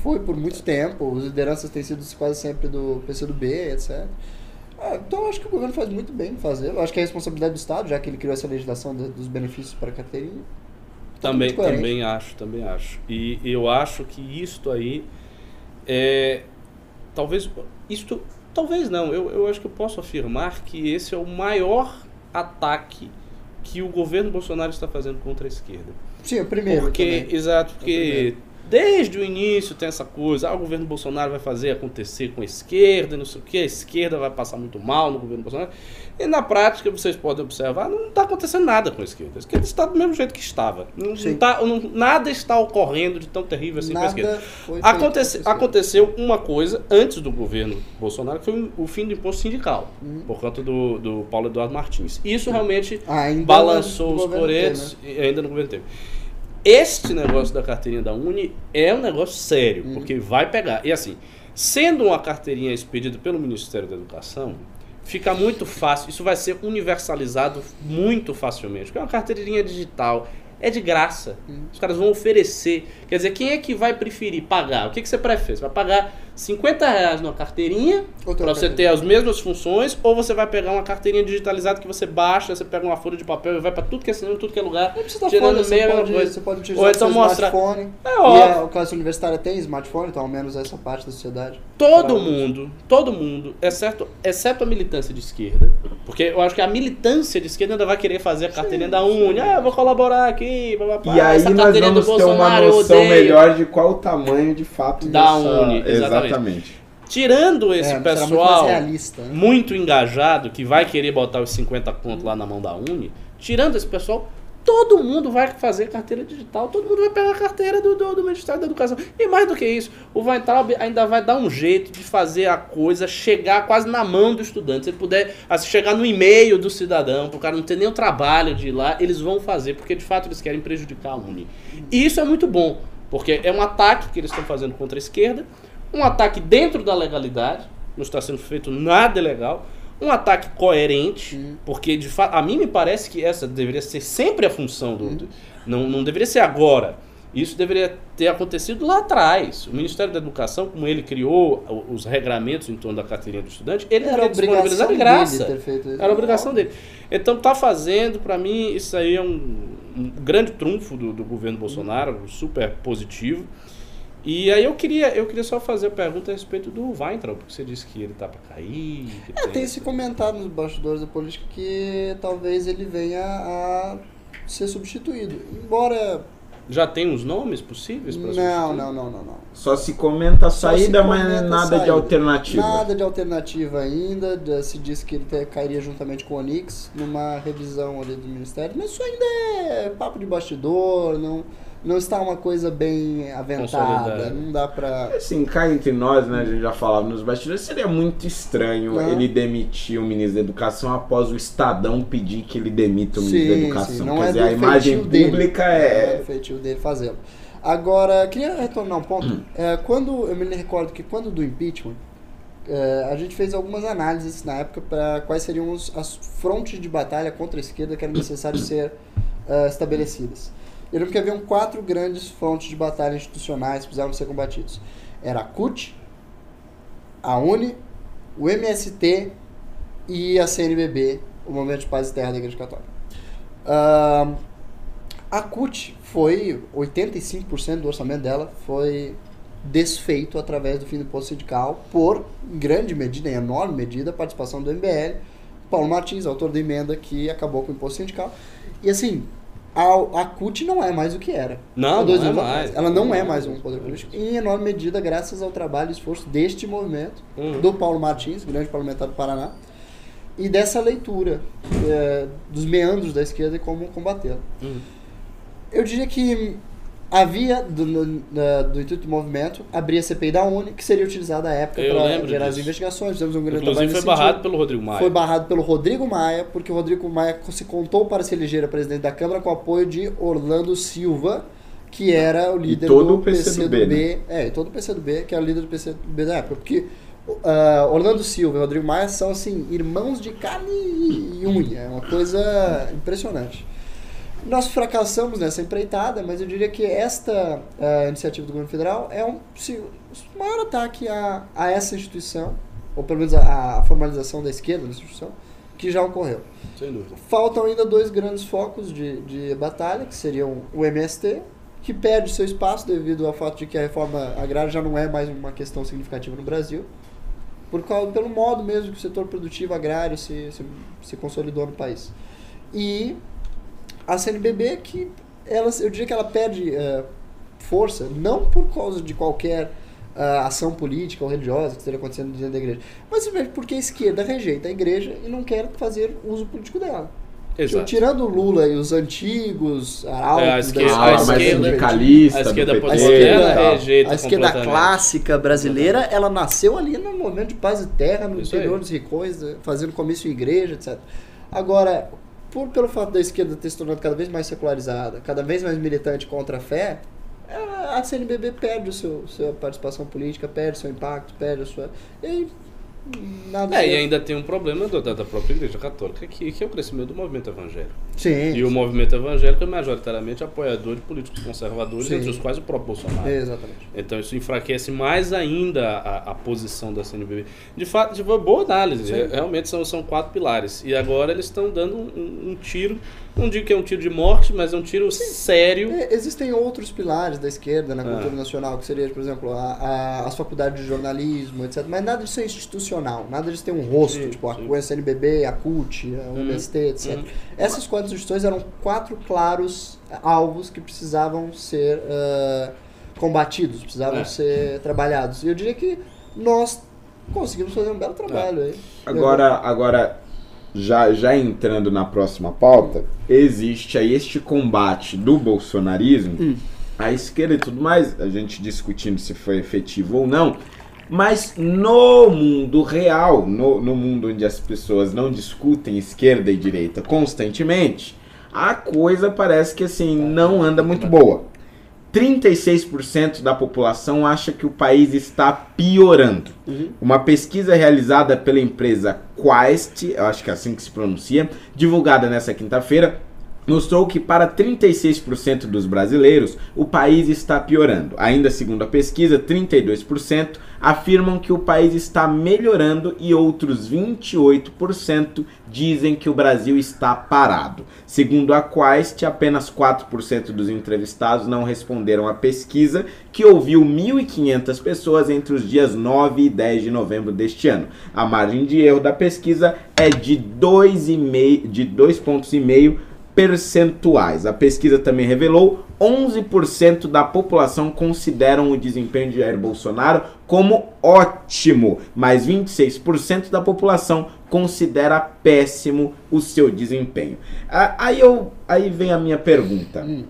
Foi por muito tempo. As lideranças têm sido quase sempre do PCdoB, etc. Ah, então acho que o governo faz muito bem em fazer. Eu acho que é responsabilidade do Estado, já que ele criou essa legislação dos benefícios para a carteirinha. Tá também, também acho, também acho. E eu acho que isto aí é. Talvez. Isto. Talvez não. Eu, eu acho que eu posso afirmar que esse é o maior ataque que o governo Bolsonaro está fazendo contra a esquerda. Sim, o primeiro. Porque, exato, porque Desde o início tem essa coisa, ah, o governo Bolsonaro vai fazer acontecer com a esquerda, não sei o que, a esquerda vai passar muito mal no governo Bolsonaro. E na prática, vocês podem observar, não está acontecendo nada com a esquerda. A esquerda está do mesmo jeito que estava. Não, não tá, não, nada está ocorrendo de tão terrível assim nada com a esquerda. Aconte, aconteceu uma coisa antes do governo Bolsonaro, que foi o fim do imposto sindical, hum. por conta do, do Paulo Eduardo Martins. Isso realmente ainda balançou os coretos, né? ainda no governo teve. Este negócio da carteirinha da Uni é um negócio sério, uhum. porque vai pegar. E assim, sendo uma carteirinha expedida pelo Ministério da Educação, fica muito fácil. Isso vai ser universalizado muito facilmente. Porque é uma carteirinha digital. É de graça. Os caras vão oferecer. Quer dizer, quem é que vai preferir pagar? O que, que você prefere? Você vai pagar 50 reais numa carteirinha para você ter as mesmas funções, ou você vai pegar uma carteirinha digitalizada que você baixa, você pega uma folha de papel e vai para tudo que é cinema, tudo que é lugar, Não precisa da tirando folha, você meia pode, coisa. você pode utilizar Ou o então mostra. smartphone. É E óbvio. a classe universitária tem smartphone, então ao menos essa parte da sociedade. Todo Pra- mundo, todo mundo, exceto, exceto a militância de esquerda, porque eu acho que a militância de esquerda ainda vai querer fazer a carteirinha da Uni, ah, eu vou colaborar aqui, papapá, E aí essa nós carteirinha vamos do ter uma noção melhor de qual o tamanho de fato Da dessa... Uni, exatamente. exatamente. Tirando É, esse muito mais pessoal realista, né? muito engajado, que vai querer botar os 50 conto lá na mão da Uni, tirando esse pessoal, todo mundo vai fazer carteira digital, todo mundo vai pegar a carteira do, do, do Ministério da Educação. E mais do que isso, o Weintraub ainda vai dar um jeito de fazer a coisa chegar quase na mão do estudante. Se ele puder assim, chegar no e-mail do cidadão, para o cara não ter nem o trabalho de ir lá, eles vão fazer, porque de fato eles querem prejudicar a Uni. E isso é muito bom, porque é um ataque que eles estão fazendo contra a esquerda, um ataque dentro da legalidade, não está sendo feito nada ilegal, um ataque coerente, porque de fato, a mim me parece que essa deveria ser sempre a função do. do- não, não deveria ser agora. Isso deveria ter acontecido lá atrás. O Ministério da Educação, como ele criou os regramentos em torno da carteirinha do estudante, ele Era deveria disponibilizar de graça. dele ter feito isso. Era obrigação dele. Então tá fazendo, pra mim, isso aí é um, um grande trunfo do, do governo Bolsonaro, super positivo. E aí eu queria, eu queria só fazer a pergunta a respeito do Weintraub, porque você disse que ele tá pra cair. É, tem esse comentário nos bastidores da política que talvez ele venha a ser substituído. Embora. Já tem uns nomes possíveis pra Não, substituir? não, não, não, não. Só se comenta a saída, mas comenta a nada de saída. alternativa. Nada de alternativa ainda. de- Se diz que ele te- cairia juntamente com o Onix numa revisão ali do Ministério. Mas isso ainda é papo de bastidor, não, não está uma coisa bem aventada. Não dá pra. Assim, cá entre nós, né, a gente já falava nos bastidores, seria muito estranho Não. ele demitir o ministro da Educação após o Estadão pedir que ele demita o ministro da Sim, Educação. sim, não Quer é dizer, a imagem dele. pública Não é é... do feitio dele fazê-lo. Agora, queria retornar um ponto. Hum. É, quando eu me recordo que quando do impeachment, é, a gente fez algumas análises na época para quais seriam os, as frontes de batalha contra a esquerda que eram necessárias ser é, estabelecidas. Eu lembro que haviam quatro grandes frontes de batalha institucionais que precisavam ser combatidos. Era a CUT, a UNE, o MST e a CNBB, o Movimento de Paz e Terra da Igreja Católica. Ahn, a CUT foi, 85% do orçamento dela foi desfeito através do fim do imposto sindical por, grande medida, em enorme medida, a participação do MBL, Paulo Martins, autor da emenda que acabou com o imposto sindical. E assim, a, a CUT não é mais o que era. Não, não é mais. Ela não é mais um poder político, em enorme medida graças ao trabalho e esforço deste movimento, Uhum. do Paulo Martins, grande parlamentar do Paraná, e dessa leitura é, dos meandros da esquerda e como combatê-la. Uhum. Eu diria que havia, do, no- na- do intuito do movimento, abrir a CPI da UNE, que seria utilizada à época para gerar as investigações. Fizemos um grande Inclusive trabalho foi barrado sentido. pelo Rodrigo Maia. Foi barrado pelo Rodrigo Maia, porque o Rodrigo Maia se contou para se eleger a presidente da Câmara com o apoio de Orlando Silva, que era o líder todo do PCdoB, PCdoB. É, e todo o PCdoB, que era o líder do PCdoB da época. Porque ah, Orlando Silva e Rodrigo Maia são, assim, irmãos de carne e unha. É uma coisa impressionante. Nós fracassamos nessa empreitada, mas eu diria que esta ah, iniciativa do governo federal é um, se, maior ataque a, a essa instituição, ou pelo menos a, a formalização da esquerda da instituição, que já ocorreu. Sem dúvida. Faltam ainda dois grandes focos de, de batalha, que seriam o MST, que perde seu espaço devido ao fato de que a reforma agrária já não é mais uma questão significativa no Brasil, por causa, pelo modo mesmo que o setor produtivo agrário se, se, se consolidou no país. E a CNBB, que ela, eu diria que ela perde eh, força, não por causa de qualquer ah, ação política ou religiosa que esteja acontecendo dentro da igreja, mas simplesmente porque a esquerda rejeita a igreja e não quer fazer uso político dela. Exato. Tirando o Lula e os antigos arautos É, a da esquerda- esquerda- sindicalista a esquerda PT a esquerda, tal. rejeita a esquerda completamente. clássica brasileira, ela nasceu ali no movimento de paz e terra, no Isso interior aí. dos ricões, fazendo comício em igreja, etc. Agora, por, pelo fato da esquerda ter se tornado cada vez mais secularizada, cada vez mais militante contra a fé, a CNBB perde o seu, sua participação política, perde seu impacto, perde a sua... E nada É, e ainda tem um problema do- da, da própria Igreja Católica, que, que é o crescimento do movimento evangélico. Sim. E o movimento evangélico é majoritariamente apoiador de políticos conservadores, Sim. entre os quais o próprio Bolsonaro. Exatamente. Então isso enfraquece mais ainda a, a posição da CNBB. De fato, de boa análise. Sim. É, Realmente são, são quatro pilares. E agora eles estão dando um, um- tiro, não digo que é um tiro de morte, mas é um tiro sério. É, Existem outros pilares da esquerda na Ah. cultura nacional, que seria, por exemplo, a, a- as faculdades de jornalismo, etc. Mas nada disso é institucional, nada disso tem um rosto, Sim, tipo a sim. o SNBB, a CUT, a UNST, etc. uhum. Essas quatro instituições eram quatro claros alvos que precisavam ser ah, combatidos, precisavam É. ser trabalhados. E eu diria que nós conseguimos fazer um belo trabalho aí. Agora, agora já, já entrando na próxima pauta, existe aí este combate do bolsonarismo, Hum. a esquerda e tudo mais, a gente discutindo se foi efetivo ou não, mas no mundo real, no, no mundo onde as pessoas não discutem esquerda e direita constantemente, a coisa parece que assim não anda muito boa. 36% da população acha que o país está piorando. Uhum. Uma pesquisa realizada pela empresa Quest, eu acho que é assim que se pronuncia, divulgada nessa quinta-feira, mostrou que para 36% dos brasileiros o país está piorando. Ainda segundo a pesquisa, 32% afirmam que o país está melhorando e outros 28% dizem que o Brasil está parado. Segundo a Quest, apenas 4% dos entrevistados não responderam à pesquisa, que ouviu 1.500 pessoas entre os dias 9 e 10 de novembro deste ano. A margem de erro da pesquisa é de 2,5 de 2,5 pontos e meio percentuais. A pesquisa também revelou 11% da população consideram o desempenho de Jair Bolsonaro como ótimo, mas 26% da população considera péssimo o seu desempenho. Ah, Aí, eu, aí vem a minha pergunta. Hum.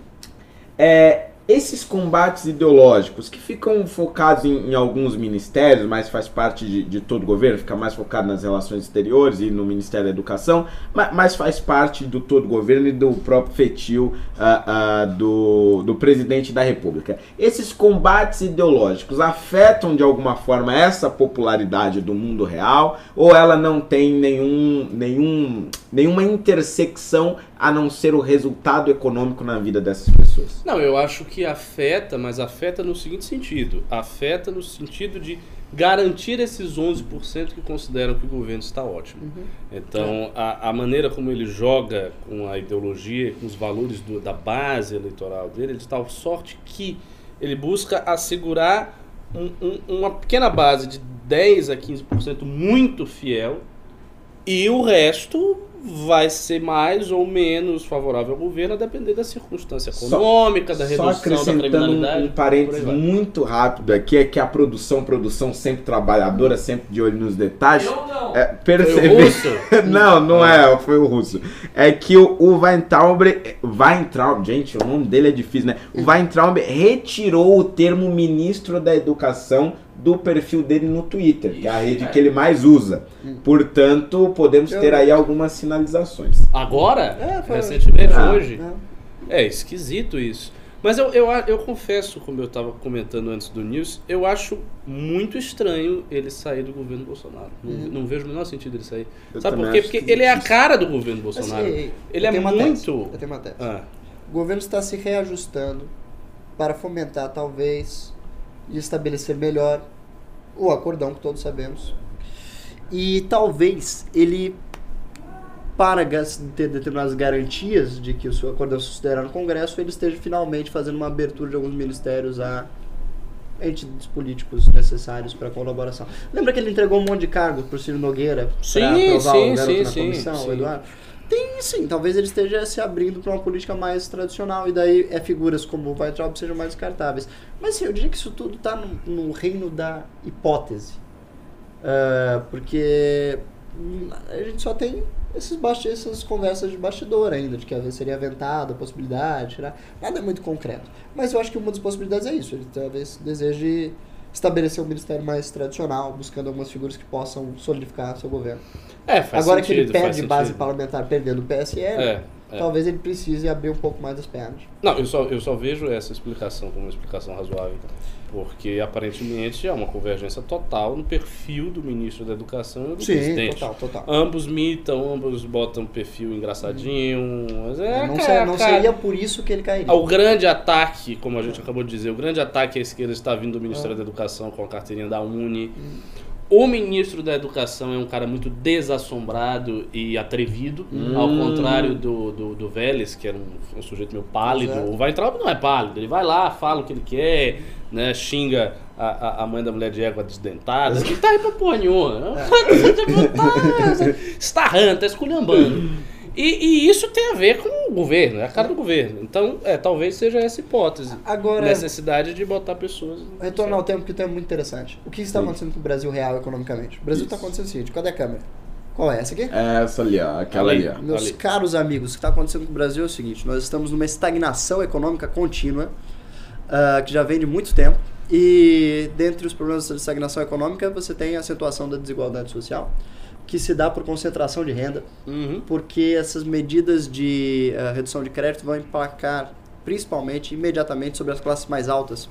É, esses combates ideológicos que ficam focados em, em alguns ministérios, mas faz parte de, de todo o governo, fica mais focado nas relações exteriores e no Ministério da Educação, ma- mas, faz parte do todo o governo e do próprio fetil ah, ah, do, do presidente da República. Esses combates ideológicos afetam de alguma forma essa popularidade do mundo real ou ela não tem nenhum, nenhum, nenhuma intersecção a não ser o resultado econômico na vida dessas pessoas? Não, eu acho que afeta, mas afeta no seguinte sentido: afeta no sentido de garantir esses 11% que consideram que o governo está ótimo. Uhum. Então, a, a maneira como ele joga com a ideologia, com os valores do- da base eleitoral dele, ele de tal sorte que ele busca assegurar um- um- uma pequena base de 10 a 15% muito fiel e o resto vai ser mais ou menos favorável ao governo a depender da circunstância Só- econômica, da Só redução da acrescentando criminalidade. um, um parênteses muito rápido aqui, é que a produção, produção sempre trabalhadora, sempre de olho nos detalhes. não. É, Foi o russo? não, não é, foi o russo. É que o, o Weintraub, Weintraub, gente, o nome dele é difícil, né? O Weintraub retirou o termo ministro da educação do perfil dele no Twitter, que é a rede que ele mais usa. Portanto, podemos ter aí algumas sinalizações. Agora? É, foi- Recentemente, Ah. hoje? Né? É esquisito isso. Mas eu, eu, eu confesso, como eu estava comentando antes do News, eu acho muito estranho ele sair do governo Bolsonaro. Não, Uhum. não vejo o menor sentido ele sair. Eu Sabe por quê? Porque ele é a cara do governo Bolsonaro. Assim, ele é muito. tese, eu tenho uma tese. Ah, O governo está se reajustando para fomentar, talvez, e estabelecer melhor o acordão que todos sabemos. E talvez ele, para ter determinadas garantias de que o seu acordão se sucederá no Congresso, ele esteja finalmente fazendo uma abertura de alguns ministérios a entes políticos necessários para colaboração. Lembra que ele entregou um monte de cargos para o Ciro Nogueira para aprovar sim, o garoto sim, na sim, comissão, sim. Eduardo? Tem sim, talvez ele esteja se abrindo para uma política mais tradicional e daí é figuras como o Weintraub sejam mais descartáveis. Mas sim, eu diria que isso tudo está no, no reino da hipótese. Ah, porque a gente só tem esses essas conversas de bastidor ainda, de que seria aventada a possibilidade, tirar. nada é muito concreto. Mas eu acho que uma das possibilidades é isso, ele talvez deseje estabelecer um ministério mais tradicional, buscando algumas figuras que possam solidificar seu governo. é, faz Agora sentido. que ele perde base parlamentar perdendo o PSL, É, é. talvez ele precise abrir um pouco mais as pernas. Não, eu só, eu só vejo essa explicação como uma explicação razoável. Porque aparentemente há uma convergência total no perfil do ministro da Educação e do Sim, presidente. total, total. Ambos mitam, ambos botam perfil engraçadinho. Mas é, não, cara, se- não cara, seria por isso que ele cairia. o grande ataque, como a gente acabou de dizer, o grande ataque à esquerda está vindo do Ministério da Educação com a carteirinha da Uni. O ministro da Educação é um cara muito desassombrado e atrevido, ao contrário do, do, do Vélez, que era um, um sujeito meio pálido. Exato. O Weintraub não é pálido, ele vai lá, fala o que ele quer, né, xinga a, a, mãe da mulher de égua desdentada, que tá aí pra porra nenhuma. Tá estarrando, tá esculhambando. E, e isso tem a ver com governo, é a cara do governo. Então, é, talvez seja essa hipótese. Agora, Necessidade de botar pessoas. retornar ao tempo que o tempo é muito interessante. O que está acontecendo com o Brasil real economicamente? O Brasil está acontecendo o seguinte, cadê a câmera? Qual é essa aqui? É essa ali, ó. Aquela Ali. ali, ó. Meus Ali. caros amigos, o que está acontecendo com o Brasil é o seguinte: nós estamos numa estagnação econômica contínua, ah, que já vem de muito tempo. E dentre os problemas da estagnação econômica, você tem a acentuação da desigualdade social, que se dá por concentração de renda, Uhum. porque essas medidas de ah, redução de crédito vão emplacar principalmente, imediatamente, sobre as classes mais altas,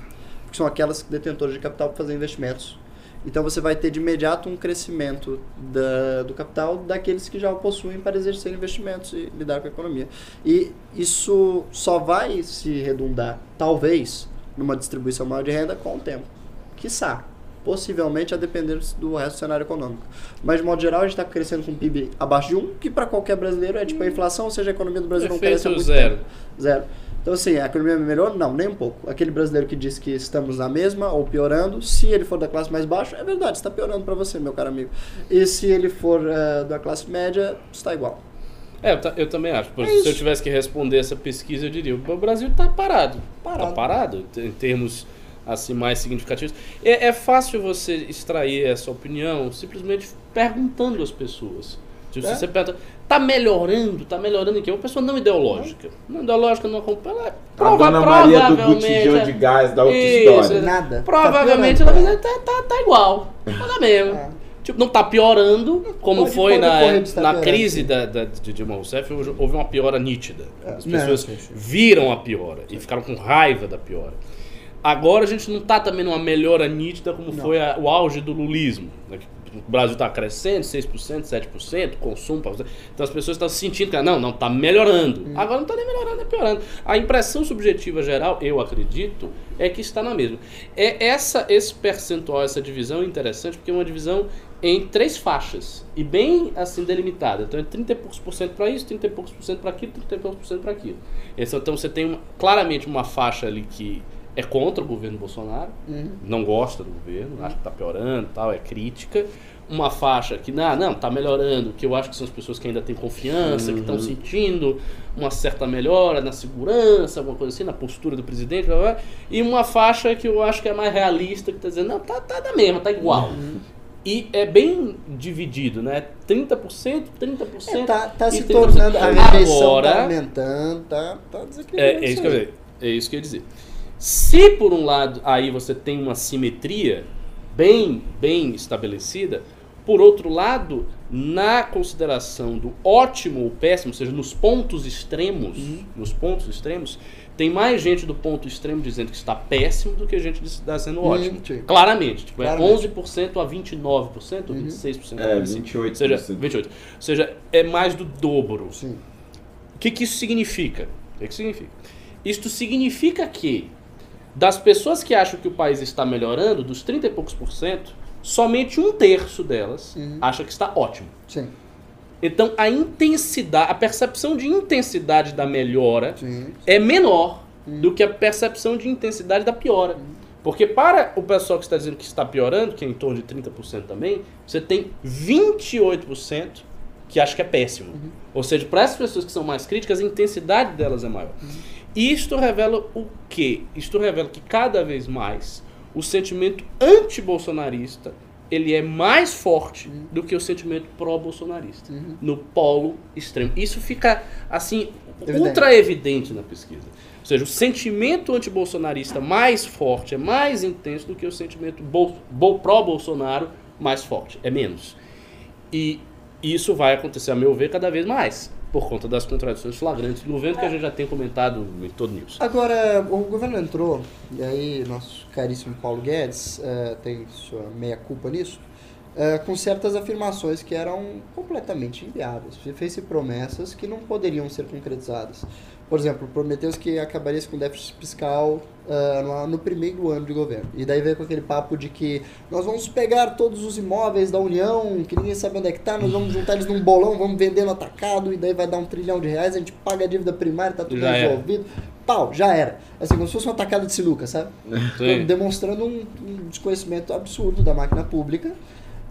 que são aquelas detentoras de capital para fazer investimentos. Então você vai ter de imediato um crescimento da, do capital daqueles que já o possuem para exercer investimentos e lidar com a economia. E isso só vai se redundar, talvez, numa distribuição maior de renda com o tempo. Quiçá. Possivelmente a depender do resto do cenário econômico. Mas, de modo geral, a gente está crescendo com um PIB abaixo de 1, que para qualquer brasileiro é tipo a inflação, ou seja, a economia do Brasil não cresce há Efeito muito zero. tempo. Zero. Então, assim, a economia melhorou? Não, nem um pouco. Aquele brasileiro que diz que estamos na mesma ou piorando, se ele for da classe mais baixa, é verdade, está piorando para você, meu caro amigo. E se ele for eh, da classe média, está igual. É, eu, eu também acho. É se eu tivesse que responder essa pesquisa, eu diria: o Brasil está parado. Parado. Está parado, em termos assim mais significativos. É, é fácil você extrair essa opinião simplesmente perguntando às pessoas. Tipo, É. Se você pergunta, tá melhorando, tá melhorando em quê? Uma pessoa não ideológica. Não ideológica, não acompanha. Ela, A prova, Dona Maria do botijão é- de gás da outra Isso, história. Nada. Tá Provavelmente piorando, ela vai dizer, tá, tá, tá igual. Tá mesmo. É. Tipo, não tá piorando, como Pode- foi pode na, correr de estar na piorando, crise da, da, de Dilma Rousseff, houve uma piora nítida. As Não, pessoas sim. viram a piora e ficaram com raiva da piora. Agora a gente não tá também numa melhora nítida como Não. foi a- o auge do lulismo. né, O Brasil está crescendo, 6%, 7%, consumo. Então as pessoas estão sentindo que, não, não, tá melhorando. Hum. Agora não está nem melhorando, é piorando. A impressão subjetiva geral, eu acredito, é que está na mesma. É essa, esse percentual, essa divisão é interessante, porque é uma divisão em três faixas e bem assim delimitada. Então é 30 e poucos por cento para isso, 30 e poucos por cento para aquilo, 30 e poucos por cento para aquilo. Esse- Então você tem uma- claramente uma faixa ali que é contra o governo Bolsonaro, Uhum. não gosta do governo, acha que está piorando tal, é crítica. Uma faixa que, não, não, tá melhorando, que eu acho que são as pessoas que ainda têm confiança, que estão sentindo uma certa melhora na segurança, alguma coisa assim, na postura do presidente, blá, blá, blá. e uma faixa que eu acho que é mais realista, que está dizendo, não, tá, tá da mesma, tá igual. E é bem dividido, né? 30%, 30%. É, tá, tá se 30%. tornando, a rejeição Agora, tá aumentando, tá, tá desequilibrando. é, é isso que eu ia dizer. É isso que eu ia dizer. Se por um lado aí você tem uma simetria bem, bem estabelecida, por outro lado, na consideração do ótimo ou péssimo, ou seja, nos pontos extremos, nos pontos extremos, tem mais gente do ponto extremo dizendo que está péssimo do que gente está sendo ótimo. sim. Claramente, tipo, Claramente. é 11% a 29%, ou 26% a É, 25%. 28%. Ou seja, 28. Ou seja, é mais do dobro. Sim. O que, que isso significa? O que, que significa? Isto significa que, das pessoas que acham que o país está melhorando, dos 30 e poucos por cento, somente um terço delas Uhum. acha que está ótimo. Sim, Então, a intensidade, a percepção de intensidade da melhora sim. é menor do que a percepção de intensidade da piora. Porque para o pessoal que está dizendo que está piorando, que é em torno de 30% também, você tem 28% que acha que é péssimo. Ou seja, para essas pessoas que são mais críticas, a intensidade delas é maior. Isto revela o quê? Isto revela que cada vez mais o sentimento anti-bolsonarista ele é mais forte do que o sentimento pró-bolsonarista Uhum. no polo extremo. Isso fica assim Evidente. ultra evidente na pesquisa. Ou seja, o sentimento anti-bolsonarista mais forte é mais intenso do que o sentimento bol- bol- pró-Bolsonaro mais forte, é menos. E isso vai acontecer, a meu ver, cada vez mais. Por conta das contradições flagrantes do governo que a gente já tem comentado em todo news. Agora, o governo entrou, e aí nosso caríssimo Paulo Guedes eh, tem sua meia-culpa nisso, eh, com certas afirmações que eram completamente inviáveis. Fez-se promessas que não poderiam ser concretizadas. Por exemplo, prometeu-se que acabaria com déficit fiscal uh, no, primeiro ano de governo. E daí veio com aquele papo de que nós vamos pegar todos os imóveis da União, que ninguém sabe onde é que tá, nós vamos juntar eles num bolão, vamos vender no atacado, e daí vai dar um trilhão de reais, a gente paga a dívida primária, tá tudo já resolvido. Era. Pau, já era. Assim, como se fosse um atacado de sinuca, sabe? Sim. Demonstrando um, um, desconhecimento absurdo da máquina pública.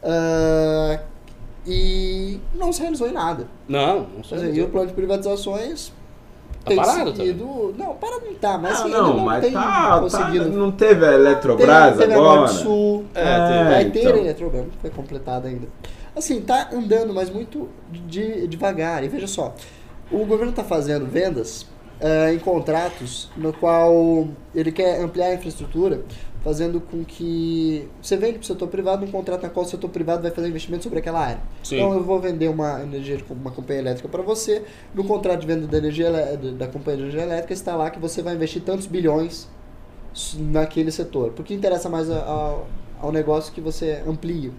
Uh, e não se realizou em nada. Não, não se realizou. E o plano de privatizações Tá parado seguido... Também. Não, parado não tá, mas ah, não, não mas tem tá, conseguido... tá, não teve a Eletrobras teve, teve agora? A Sul, é, é, vai então. ter a Eletrobras, não foi completada ainda. Assim, tá andando, mas muito de, devagar. E veja só, o governo está fazendo vendas uh, em contratos no qual ele quer ampliar a infraestrutura fazendo com que você vende para o setor privado um contrato na qual o setor privado vai fazer investimento sobre aquela área. Sim. Então eu vou vender uma energia uma companhia elétrica para você, no contrato de venda da energia da companhia de energia elétrica está lá que você vai investir tantos bilhões naquele setor, porque interessa mais ao, ao negócio que você amplie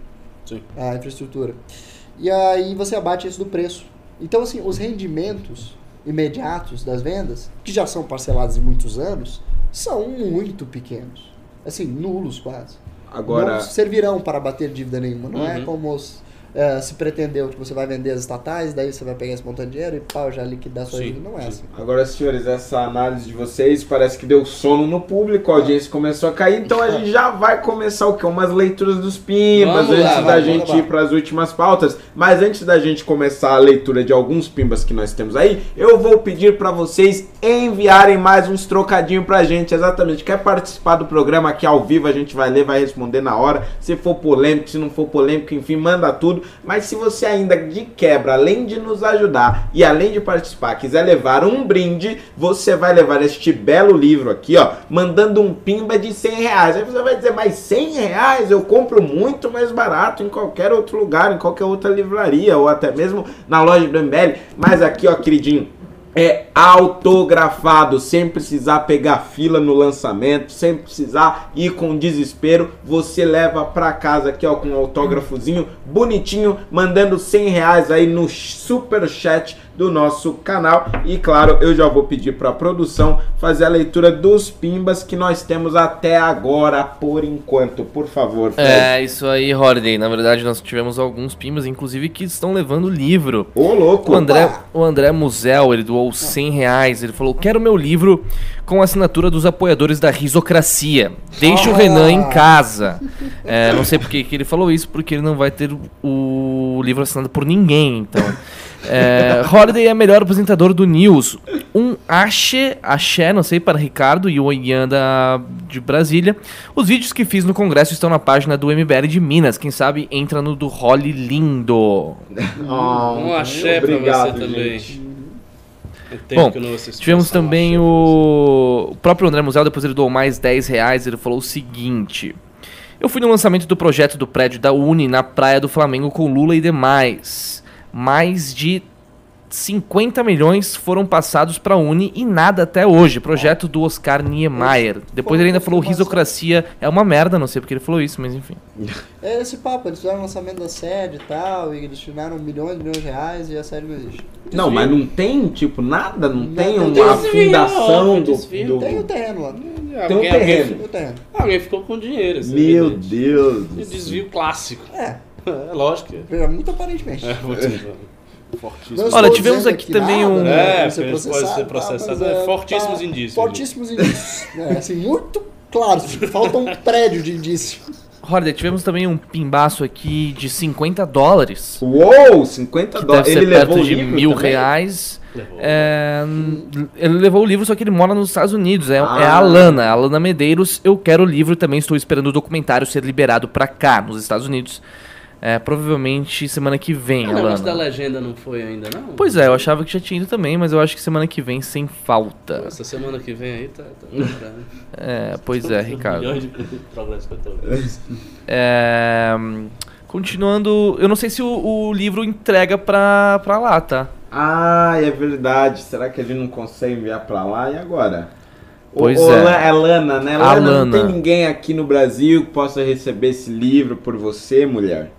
Sim. a infraestrutura. E aí você abate isso do preço. Então assim, os rendimentos imediatos das vendas, que já são parcelados em muitos anos, são muito pequenos assim, nulos quase. Agora... Não servirão para bater dívida nenhuma. Não é uhum. é como os, é, se pretendeu que você vai vender as estatais, daí você vai pegar esse montante de dinheiro e pau, já liquidar sua dívida. Não é assim. Agora, senhores, essa análise de vocês parece que deu sono no público, a audiência começou a cair, então a gente já vai começar o quê? Umas leituras dos pimbas vamos antes lá, da gente ir para as últimas pautas. Mas antes da gente começar a leitura de alguns pimbas que nós temos aí, eu vou pedir para vocês enviarem mais uns trocadinhos pra gente. Exatamente. Quer participar do programa aqui ao vivo? A gente vai ler, vai responder na hora. Se for polêmico, se não for polêmico, enfim, manda tudo. Mas se você ainda de quebra, além de nos ajudar e além de participar, quiser levar um brinde, você vai levar este belo livro aqui, ó, mandando um pimba de 100 reais. Aí você vai dizer, mas 100 reais eu compro muito mais barato em qualquer outro lugar, em qualquer outra livraria ou até mesmo na loja do MBL. Mas aqui, ó, queridinho é autografado, sem precisar pegar fila no lançamento, sem precisar ir com desespero. Você leva pra casa aqui, ó, com um autógrafozinho bonitinho, mandando 100 reais aí no super chat do nosso canal. E claro, eu já vou pedir para a produção fazer a leitura dos pimbas que nós temos até agora, por enquanto. Por favor, Fred. É, isso aí, Holiday. Na verdade, nós tivemos alguns pimbas, inclusive, que estão levando livro. Ô, louco! O André, o André Musel, ele doou 100 reais. Ele falou: Quero meu livro com a assinatura dos apoiadores da risocracia. Deixe oh. o Renan em casa. É, não sei por que ele falou isso, porque ele não vai ter o livro assinado por ninguém, então. É, Holiday é melhor apresentador do News. Um axé, axé, não sei, para Ricardo e o Ianda de Brasília. Os vídeos que fiz no congresso estão na página do MBL de Minas. Quem sabe entra no do Holly Lindo. Oh, um axé obrigado, pra você também. Bom, tivemos também o... o próprio André Musel, depois ele doou mais 10 reais, ele falou o seguinte... Eu fui no lançamento do projeto do prédio da Uni na Praia do Flamengo com Lula e demais mais de 50 milhões foram passados para a Uni e nada até hoje. Projeto do Oscar Niemeyer. Depois ele ainda falou risocracia é uma merda, não sei porque ele falou isso, mas enfim. É esse papo, eles fizeram o lançamento da sede e tal, e destinaram milhões e milhões de reais e a sede não existe. Desvio. Não, mas não tem, tipo, nada? Não, não tem uma desvio, fundação do, do... Tem o terreno lá. Tem um terreno. Alguém, alguém ficou com dinheiro. Assim, Meu evidente. Deus. desvio clássico. É. É lógico. É, muito aparentemente. É, muito Fortíssimo. Olha, tivemos aqui, também nada, um. Né? É, ser pode ser processado. Tá, é, fortíssimos tá, indícios. Fortíssimos indícios. é, assim, muito claros. Falta um prédio de indício. Horder, tivemos também um pimbaço aqui de 50 dólares. Uou, 50 dólares. Ele levou de mil também? reais. É, ele levou o livro, só que ele mora nos Estados Unidos. É, ah. é a Alana, a Alana Medeiros. Eu quero o livro também. Estou esperando o documentário ser liberado para cá, nos Estados Unidos. É, provavelmente semana que vem, O negócio da legenda não foi ainda, não? Pois é, eu achava que já tinha ido também, mas eu acho que semana que vem sem falta. Essa semana que vem aí tá... tá é, pois é, Ricardo. Milhões de progresso que eu tô é, Continuando, eu não sei se o, o livro entrega pra, pra lá, tá? Ah, é verdade. Será que a gente não consegue enviar pra lá? E agora? Pois Ô, é. La- é Lana, né? A Lana, não Lana. tem ninguém aqui no Brasil que possa receber esse livro por você, mulher?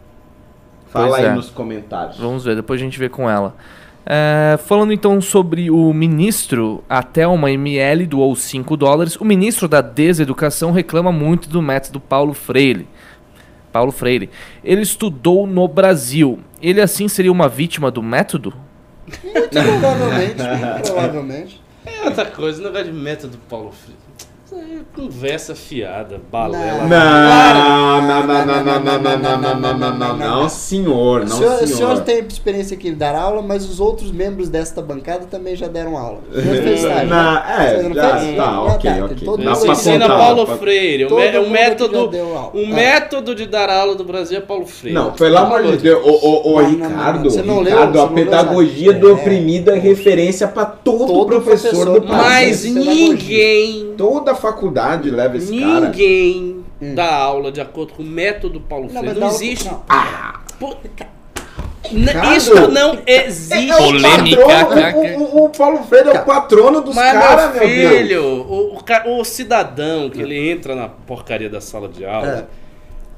Fala Pois aí é. nos comentários. Vamos ver, depois a gente vê com ela. É, falando então sobre o ministro, a Thelma ML doou 5 dólares. O ministro da Deseducação reclama muito do método Paulo Freire. Paulo Freire. Ele estudou no Brasil. Ele assim seria uma vítima do método? Muito provavelmente, muito provavelmente. É outra coisa, o negócio de método Paulo Freire. É conversa fiada, balela. Não, não, não, não, não, não, não, não, não, não, não, não, não, senhor, O não, senhor, o senhor tem experiência aqui em dar aula, mas os outros membros desta bancada também já deram aula. O senhor fez estágio, Não, né? é, já, tá, Ah, ok, ok. todo ensina Paulo Freire. O, o método, o Ah. método de dar aula do Brasil é Paulo Freire. Não, pelo amor de Deus, não, Ricardo, não. Você não leu- Ricardo, a pedagogia do É. oprimido é referência pra todo, professor, do país. Mas ninguém, Toda faculdade leva esse cara. ninguém dá aula de acordo com o método Paulo Não, Freire. Não, existe. não. N- Ricardo. Isso não existe. É o Polêmica, patrono, cara. o, o- o Paulo Freire é o patrono dos caras, meu meu Deus. filho, o, o o cidadão que ele entra na porcaria da sala de aula,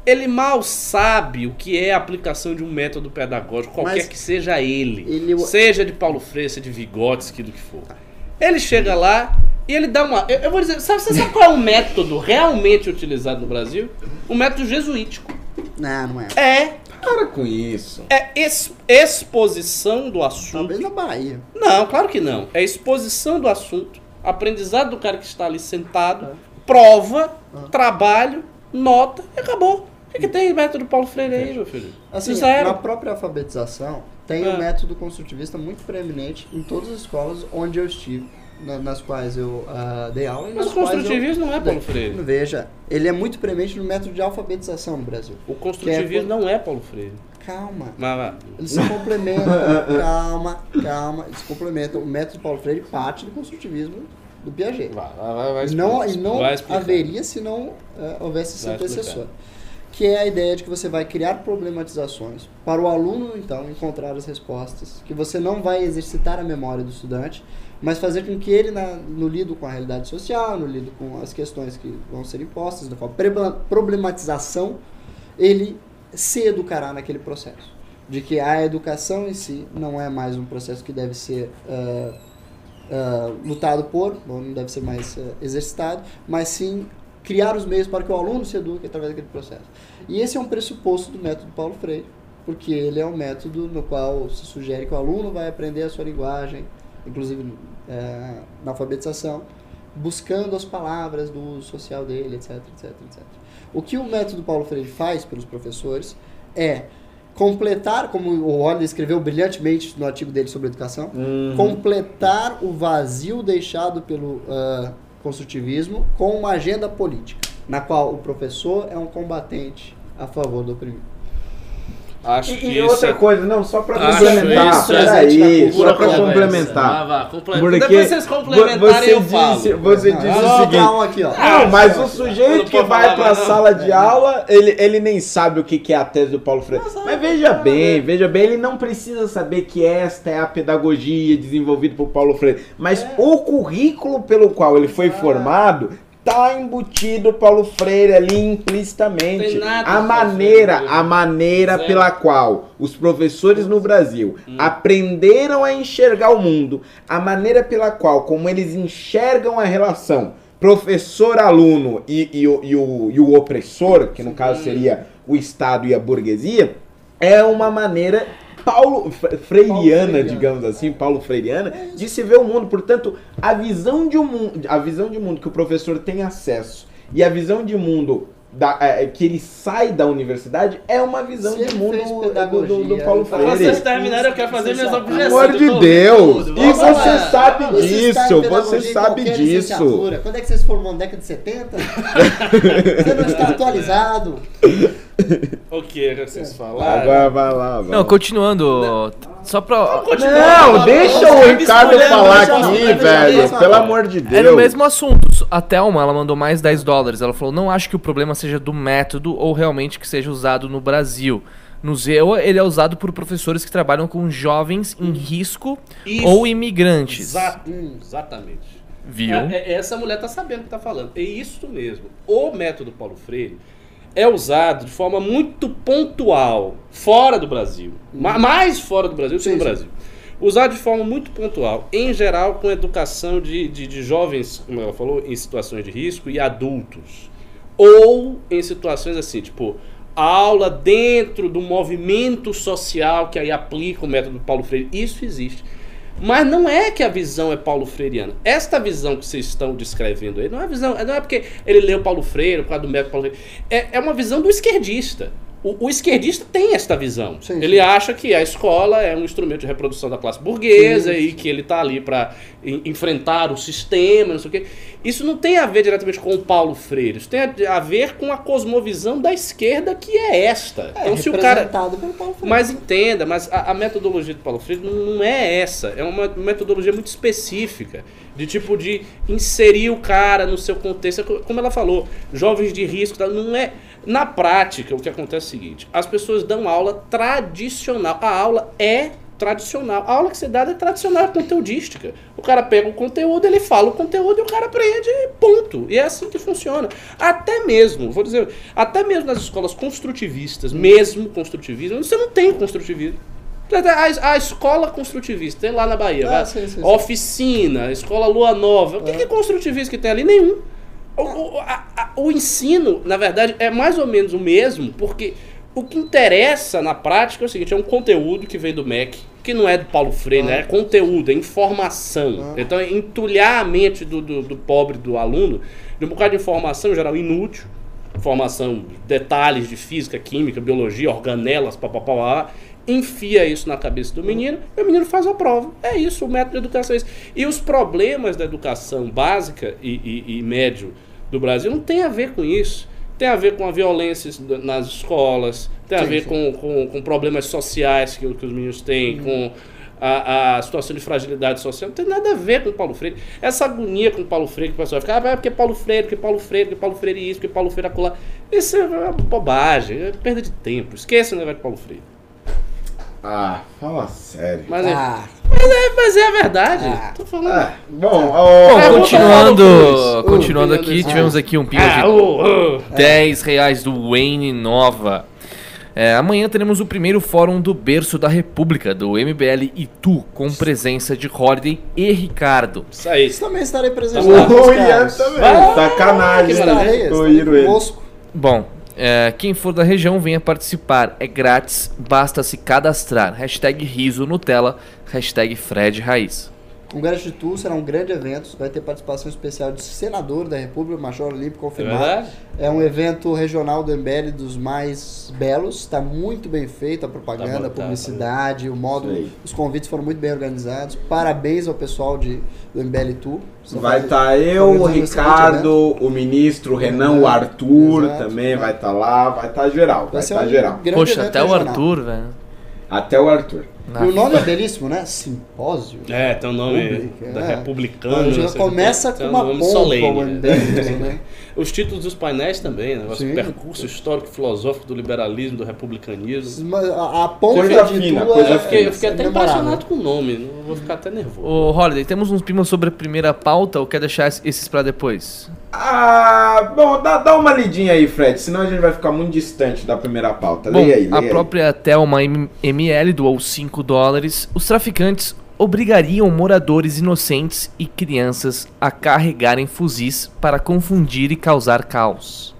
ele mal sabe o que é a aplicação de um método pedagógico, qualquer Mas que seja ele. ele- Seja de Paulo Freire, seja de Vygotsky, do que for. Ele chega lá e ele dá uma... Eu, eu vou dizer, sabe, você sabe qual é o método realmente utilizado no Brasil? O método jesuítico. Não, não é. É, Para com isso. é ex- exposição do assunto. Talvez na Bahia. Não, claro que não. É exposição do assunto, aprendizado do cara que está ali sentado, prova, trabalho, nota e acabou. O que, que tem método Paulo Freire aí, meu filho? Assim, Zero. na própria alfabetização, tem É. um método construtivista muito preeminente em todas as escolas onde eu estive, na- nas quais eu ah, dei aula. Mas o quais eu- construtivismo não é Paulo Freire. Veja, ele é muito preeminente no método de alfabetização no Brasil. O construtivismo não é Paulo Freire. Calma. Mas, mas- Eles se complementam. calma, calma. Eles se complementam. O método Paulo Freire parte do construtivismo do Piaget. vai, vai, vai, vai não, explicar. e não Vai explicar. haveria se não eh, houvesse esse Vai antecessor. explicar. Que é a ideia de que você vai criar problematizações para o aluno, então, encontrar as respostas, que você não vai exercitar a memória do estudante, mas fazer com que ele, na- no lido com a realidade social, no lido com as questões que vão ser impostas, da preba- problematização, ele se educará naquele processo. De que a educação em si não é mais um processo que deve ser ah, ah, lutado por, não deve ser mais ah, exercitado, mas sim criar os meios para que o aluno se eduque através daquele processo. E esse é um pressuposto do método Paulo Freire, porque ele é um método no qual se sugere que o aluno vai aprender a sua linguagem, inclusive eh, na alfabetização, buscando as palavras do uso social dele, etc, etc, etc. O que o método Paulo Freire faz pelos professores é completar, como o Holliday escreveu brilhantemente no artigo dele sobre educação, Uhum. completar o vazio deixado pelo ah, construtivismo com uma agenda política, na qual o professor é um combatente a favor do oprimido. Acho E, que e isso outra é... coisa, não, só pra Acho complementar, isso peraí, só conversa. complementar. Vai, vai, comple- Porque Depois vocês complementarem você eu falo. disse, você Não, disse não, o seguinte, calma aqui, ó. Não, mas o sujeito que vai mais, não. sala de aula, ele, ele nem sabe o que, que é a tese do Paulo Freire. Mas veja bem, veja bem, ele não precisa saber que esta é a pedagogia desenvolvida por Paulo Freire. Mas o currículo pelo qual ele foi formado tá embutido Paulo Freire ali implicitamente. A maneira, Freire. a maneira Zero. pela qual os professores no Brasil Hum. aprenderam a enxergar o mundo, a maneira pela qual, como eles enxergam a relação professor-aluno e, e o, e, o, e o opressor, que no caso seria o Estado e a burguesia, é uma maneira paulo, fre- freiriana, freiriana. digamos assim, paulo freiriana, de se ver o mundo. Portanto, a visão de um mundo, a visão de mundo que o professor tem acesso e a visão de mundo da- é, que ele sai da universidade é uma visão de mundo do, do, do Paulo Pra Freire. vocês terminarem, eu quero fazer minhas objeções. Pelo amor de Deus! E você lá. sabe Você disso, você sabe disso. Quando é que você se formou? Na década de 70? você não está atualizado. O que é que vocês falaram? Agora vai lá, vai Não, lá. continuando. Só pra. Não, deixa o Ricardo escolhendo, falar aqui, velho. Pelo amor de Deus. É no mesmo assunto. A Thelma, ela mandou mais 10 dólares. Ela falou: não acho que o problema seja do método ou realmente que seja usado no Brasil. No ZEU, ele é usado por professores que trabalham com jovens em risco Isso. ou imigrantes. Exato, exatamente. Viu? É- é- essa mulher tá sabendo o que tá falando. É isso mesmo. O método Paulo Freire é usado de forma muito pontual fora do Brasil. Ma- Mais fora do Brasil do que Sim, no sim. Brasil. Usado de forma muito pontual, em geral com educação de, de, de jovens, como ela falou, em situações de risco e adultos. Ou em situações assim, tipo, aula dentro do movimento social que aí aplica o método Paulo Freire. Isso existe. Mas não é que a visão é paulo freiriana. Esta visão que vocês estão descrevendo aí, não é visão, não é porque ele leu Paulo Freire, por causa do método Paulo Freire. É, é uma visão do esquerdista. O, o esquerdista tem esta visão. Sim, ele sim. acha que a escola é um instrumento de reprodução da classe burguesa Sim. e que ele está ali para enfrentar o sistema, não sei o quê. Isso não tem a ver diretamente com o Paulo Freire. Isso tem a, a ver com a cosmovisão da esquerda que é esta. É, então, se o cara. representado pelo Paulo Freire. Mas entenda, mas a, a metodologia do Paulo Freire não é essa. É uma metodologia muito específica. De tipo de inserir o cara no seu contexto. É co- Como ela falou, jovens de risco. Não é. Na prática, o que acontece é o seguinte: as pessoas dão aula tradicional. A aula é tradicional. A aula que você dá é tradicional, é conteudística. O cara pega o conteúdo, ele fala o conteúdo e o cara aprende, e ponto. E é assim que funciona. Até mesmo, vou dizer, até mesmo nas escolas construtivistas, mesmo construtivismo, você não tem construtivismo. A, a escola construtivista, tem lá na Bahia, Ah, sim, sim, sim. oficina, escola Lua Nova. O que, que é construtivismo que tem ali? Nenhum. O, o- a- a- o ensino, na verdade, é mais ou menos o mesmo, porque o que interessa na prática é o seguinte: é um conteúdo que vem do MEC, que não é do Paulo Freire, né? é conteúdo, é informação. Ah. Então, é entulhar a mente do, do, do pobre, do aluno, de um bocado de informação, em geral, inútil. Informação, detalhes de física, química, biologia, organelas, papapá, enfia isso na cabeça do menino e o menino faz a prova. É isso, o método de educação é isso. E os problemas da educação básica e, e- e médio do Brasil não tem a ver com isso. Tem a ver com a violência nas escolas, tem a Sim, ver sim. com, com, com problemas sociais que, que os meninos têm, com a, a situação de fragilidade social. Não tem nada a ver com o Paulo Freire. Essa agonia com o Paulo Freire, que o pessoal fica, ah, é porque Paulo Freire, porque Paulo Freire, porque Paulo Freire isso, porque Paulo Freire acolá. Isso é uma bobagem, é perda de tempo. Esqueça o negócio de Paulo Freire. Ah, fala sério. Mas, é, Ah, mas, é, mas é a verdade. Ah. Tô falando. Ah, bom, Bom, ó, É, continuando, continuando Uh, aqui, ah. tivemos aqui um pingo Ah, de ô. 10 reais do Wayne Nova. É, amanhã teremos o primeiro fórum do Berço da República, do MBL Itu, com presença de Holiday e Ricardo. Isso aí. isso também estarei presente o Ian também. Vai. Sacanagem. Que né? Estarei, estarei conosco. Bom, é, quem for da região venha participar, é grátis, basta se cadastrar. Hashtag riso Nutella, hashtag Fred Raiz. O Congresso de Tu será um grande evento, vai ter participação especial de senador da República, Major Olímpico É confirmado. verdade? É um evento regional do MBL dos mais belos, está muito bem feito a propaganda, Tá bom, a tá, publicidade, o modo, os convites foram muito bem organizados. Parabéns ao pessoal de, do MBL Tu. Você Vai estar eu, o. Ricardo, o ministro Renan, o Arthur Exato. também vai estar lá, vai estar geral, vai Vai ser estar um geral. grande Poxa, até o regional. Arthur, velho. Até o Arthur. E o nome é belíssimo, né? Simpósio. É, tem um nome Pública, da é. republicana. Já o começa tem, com um uma nome pompa solene, o né? Né? Os títulos dos painéis também, né? Sim. O percurso histórico filosófico do liberalismo, do republicanismo. Mas A, a ponta Coisa de fina, Tu coisa é, Eu fiquei, eu fiquei é até memorável. impressionado com o nome, não vou ficar até nervoso. Ô, Holiday, temos uns pimas sobre a primeira pauta ou quer deixar esses pra depois? Ah, bom, dá, dá uma lidinha aí, Fred, senão a gente vai ficar muito distante da primeira pauta. Bom, Leia aí, leia a aí. própria Thelma ML doou 5 dólares. Os traficantes obrigariam moradores inocentes e crianças a carregarem fuzis para confundir e causar caos.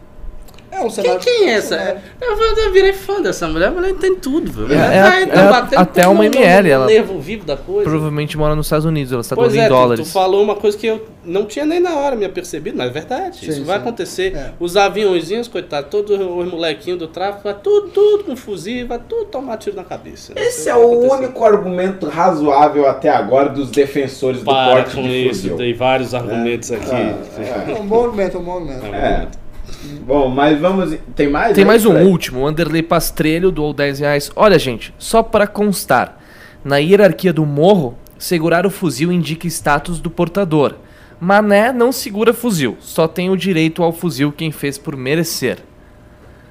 É um Quem, cenário. quem é essa? Eu, eu virei fã dessa mulher, a mulher entende tudo, velho. É, é tá- é batendo até uma ML, ela- nervo vivo da coisa. Provavelmente mora nos Estados Unidos, ela está Pois doando é, em tu- dólares. Tu, falou uma coisa que eu não tinha nem na hora me apercebido, mas é verdade. Sim, isso vai sim. acontecer. É. Os aviãozinhos, coitado, todos os molequinhos do tráfico, vai tudo, tudo com fuzil, vai tudo tomar tiro na cabeça. Esse é vai o acontecer. único argumento razoável até agora dos defensores do Para porte com de isso, fuzil. tem vários argumentos aqui. Ah, É um bom argumento, é um bom argumento. É. Bom, mas vamos. Tem mais? Tem aí, mais um Fred? último, o Anderley Pastrelho doou 10 reais. Olha, gente, só para constar, na hierarquia do morro, segurar o fuzil indica status do portador. Mané não segura fuzil, só tem o direito ao fuzil quem fez por merecer.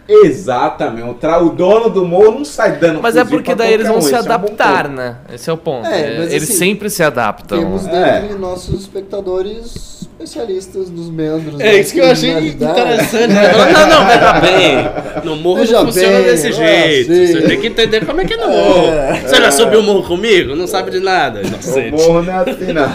Exatamente. O, tra- o dono do morro não sai dando Mas é porque daí eles vão um, se esse é um adaptar, né? Esse é o ponto. É, É, eles assim, sempre se adaptam. Temos É. nossos espectadores especialistas nos meandros É isso que eu achei interessante. né? Não, não, veja bem. No morro Veja não funciona bem, desse é jeito. assim. Você tem que entender como é que é no morro. Você já subiu o morro comigo? Não sabe de nada, O inocente. morro não é assim, não.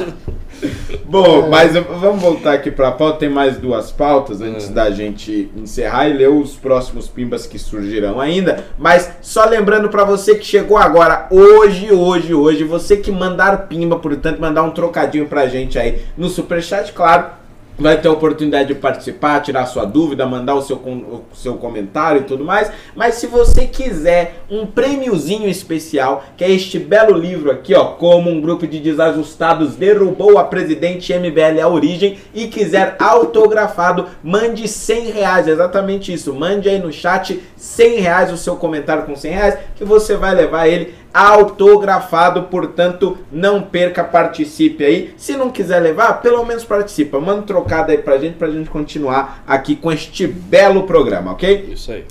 Bom, mas eu- vamos voltar aqui pra pauta. Tem mais duas pautas antes É. da gente encerrar e ler os próximos pimbas que surgirão ainda. Mas só lembrando pra você que chegou agora, hoje, hoje, hoje, você que mandar pimba, portanto, mandar um trocadinho pra gente aí no Superchat, claro. Vai ter a oportunidade de participar, tirar sua dúvida, mandar o seu, o seu comentário e tudo mais. Mas se você quiser um prêmiozinho especial, que é este belo livro aqui, ó, como um grupo de desajustados derrubou a presidente MBL a origem e quiser autografado, mande 100 reais, exatamente isso. Mande aí no chat 100 reais o seu comentário com 100 reais, que você vai levar ele autografado, portanto, não perca, participe aí. Se não quiser levar, pelo menos participa. Manda trocado aí pra gente, pra gente continuar aqui com este belo programa, ok? Isso aí.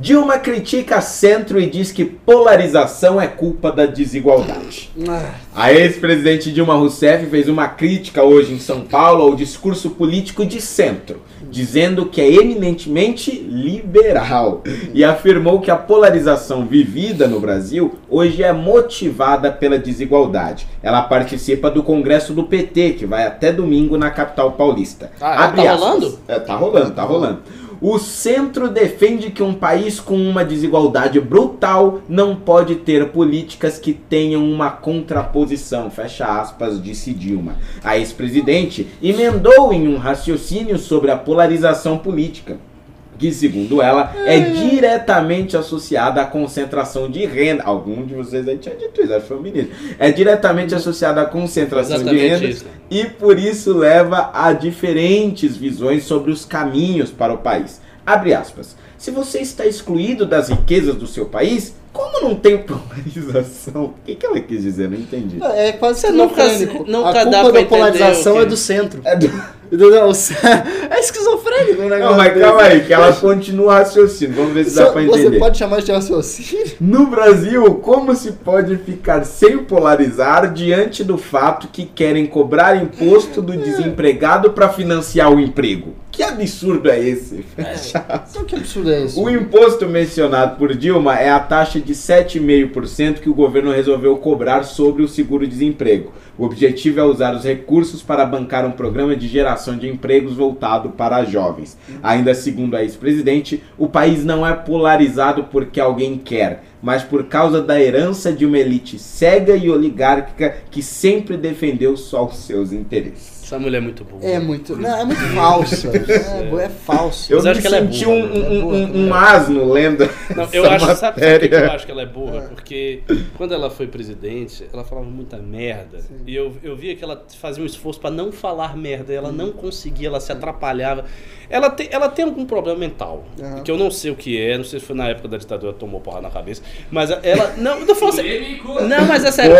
Dilma critica centro e diz que polarização é culpa da desigualdade. Ah, A ex-presidente Dilma Rousseff fez uma crítica hoje em São Paulo ao discurso político de centro, dizendo que é eminentemente liberal e afirmou que a polarização vivida no Brasil hoje é motivada pela desigualdade. Ela participa do congresso do PT, que vai até domingo na capital paulista. Ah, tá rolando? É, tá rolando, tá rolando. O centro defende que um país com uma desigualdade brutal não pode ter políticas que tenham uma contraposição, fecha aspas, disse Dilma. A ex-presidente emendou em um raciocínio sobre a polarização política. Que, segundo ela, é diretamente associada à concentração de renda. Algum de vocês aí tinha dito isso, acho que foi o ministro. É diretamente associada à concentração de Exatamente renda isso. e por isso leva a diferentes visões sobre os caminhos para o país. Abre aspas. Se você está excluído das riquezas do seu país, como não tem polarização? O que, que ela quis dizer? Não entendi. É quase Você nunca- nunca a culpa pra da polarização entender é do centro. É do- Entendeu? É esquizofrênico o negócio. Não, mas desse. calma aí, que ela continua raciocínio. Vamos ver se dá pra Você entender. pode chamar de raciocínio? No Brasil, como se pode ficar sem polarizar diante do fato que querem cobrar imposto do desempregado para financiar o emprego? Que absurdo é esse? Então, que absurdo é isso? O imposto mencionado por Dilma é a taxa de 7,5% que o governo resolveu cobrar sobre o seguro-desemprego. O objetivo é usar os recursos para bancar um programa de geração de empregos voltado para jovens. Ainda segundo a ex-presidente, o país não é polarizado porque alguém quer, mas por causa da herança de uma elite cega e oligárquica que sempre defendeu só os seus interesses. Essa mulher é muito boa. É muito. Não, é muito falsa. É, é falso. Eu acho que ela é senti burra, um, um- é burra um- um asno lendo Não, essa eu acho, sabe, sabe por que eu acho que ela é burra? Porque quando ela foi presidente, ela falava muita merda. E eu, eu via que ela fazia um esforço pra não falar merda. E ela não conseguia, ela se atrapalhava. Ela tem, ela tem algum problema mental. Aham. Que eu não sei o que é, não sei se foi na época da ditadura tomou porra na cabeça. Mas ela. Não, eu tô falando sério. Não, mas é sério.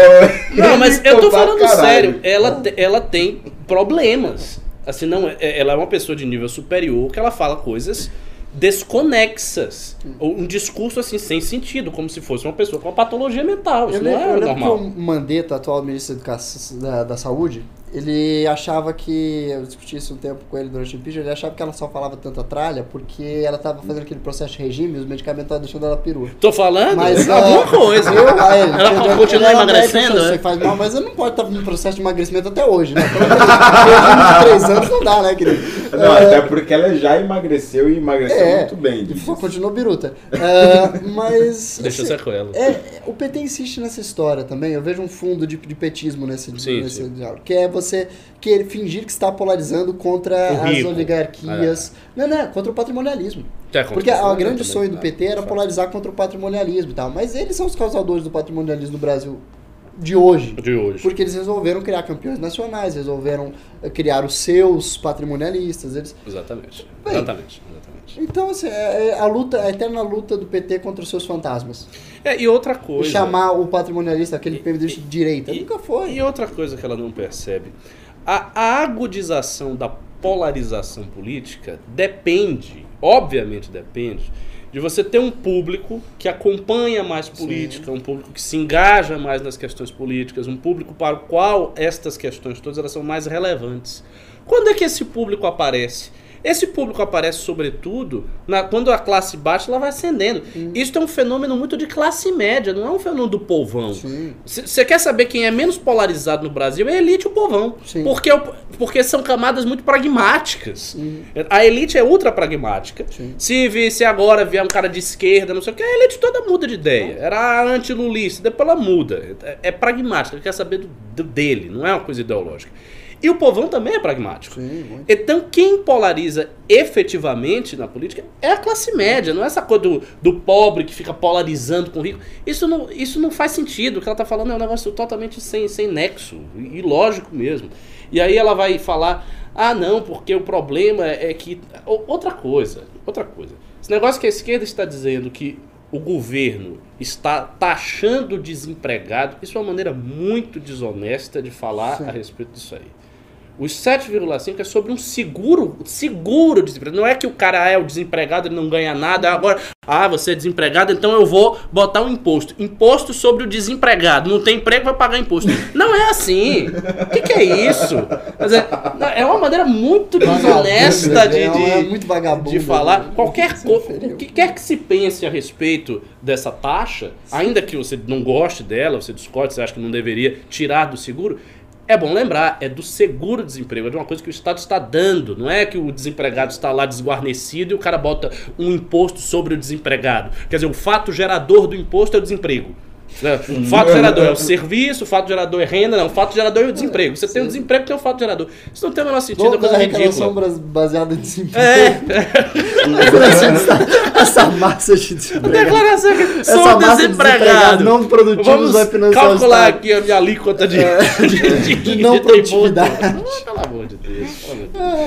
Não, mas eu tô falando sério. Ela, te- ela tem problemas. Assim, não, é- ela é uma pessoa de nível superior que ela fala coisas desconexas. Ou um discurso assim, sem sentido, como se fosse uma pessoa com uma patologia mental. Isso Eu não lembro, eu é lembro normal. que o Mandetta, atual ministro da, Educação, da, da Saúde, ele achava que, eu discuti isso um tempo com ele durante o impeachment, ele achava que ela só falava tanta tralha porque ela estava fazendo aquele processo de regime e os medicamentos estavam deixando ela perua. Tô falando? Mas é alguma coisa. Eu, ele, ela ele- continua ele é emagrecendo, sei, né? faz mal, mas eu não pode estar no processo de emagrecimento até hoje, né? Pelo menos de três anos não dá, né, querido? Não, É, até porque ela já emagreceu e emagreceu É. muito bem. e disso. Continua biruta. É, mas. Deixa assim, sequela. É, o PT insiste nessa história também. Eu vejo um fundo de, de petismo nesse, Sim, nesse sim. diálogo. Que é você querer fingir que está polarizando contra O as oligarquias. Não, não, contra o patrimonialismo. É, Porque contra- grande sonho do Ah, PT era polarizar contra o patrimonialismo e tal. Mas eles são os causadores do patrimonialismo no Brasil de hoje. De hoje. Porque eles resolveram criar campeões nacionais, resolveram eh, criar os seus patrimonialistas. Eles... Exatamente. Bem. Exatamente. Exatamente. Então, assim, é, é a luta, a eterna luta do PT contra os seus fantasmas. É, e outra E coisa. chamar o patrimonialista, aquele E- de direita. e- Nunca foi. E outra coisa que ela não percebe, a, a agudização da polarização política depende obviamente depende, de você ter um público que acompanha mais política, Sim. um público que se engaja mais nas questões políticas, um público para o qual estas questões todas elas são mais relevantes. Quando é que esse público aparece? Esse público aparece, sobretudo, na, quando a classe baixa ela vai ascendendo. Hum. Isso é um fenômeno muito de classe média, não é um fenômeno do povão. Você quer saber quem é menos polarizado no Brasil? É a elite e o povão. Porque, porque são camadas muito pragmáticas. Hum. A elite é ultra pragmática. Sim. Se, vi, se agora vier um cara de esquerda, não sei o que, a elite toda muda de ideia. Era anti-lulista, depois ela muda. É, é pragmática, quer saber do, do, dele, não é uma coisa ideológica. E o povão também é pragmático. Sim, então, quem polariza efetivamente na política é a classe média, não é essa coisa do, do pobre que fica polarizando com o rico. Isso não, isso não faz sentido. O que ela está falando é um negócio totalmente sem, sem nexo, e lógico mesmo. E aí ela vai falar: ah, não, porque o problema é que. Outra coisa, outra coisa. Esse negócio que a esquerda está dizendo que o governo está taxando desempregado, isso é uma maneira muito desonesta de falar Sim. a respeito disso aí. Os 7,5 é sobre um seguro, seguro desemprego. Não é que o cara é o desempregado, ele não ganha nada, agora, ah, você é desempregado, então eu vou botar um imposto. Imposto sobre o desempregado. Não tem emprego, vai pagar imposto. Não é assim. O que, que, é isso? É, uma maneira muito desonesta de, de, é muito de falar. Né? Qualquer coisa, o que quer que se pense a respeito dessa taxa, ainda que você não goste dela, você discorde, você acha que não deveria tirar do seguro, é bom lembrar, é do seguro-desemprego, é de uma coisa que o Estado está dando. Não é que o desempregado está lá desguarnecido e o cara bota um imposto sobre o desempregado. Quer dizer, o fato gerador do imposto é o desemprego. Né? O fato gerador é o serviço, o fato gerador é renda, não. O fato gerador é o desemprego. Você Sim. tem o desemprego, tem o fato gerador. Isso não tem o menor sentido, é coisa ridícula. baseada em desemprego. É. essa massa de desemprego. Declaração que sou desempregado. Não produtivos Vamos vai financiar calcular aqui a minha alíquota de, é. de, de, de, não de produtividade. Pelo amor de Deus.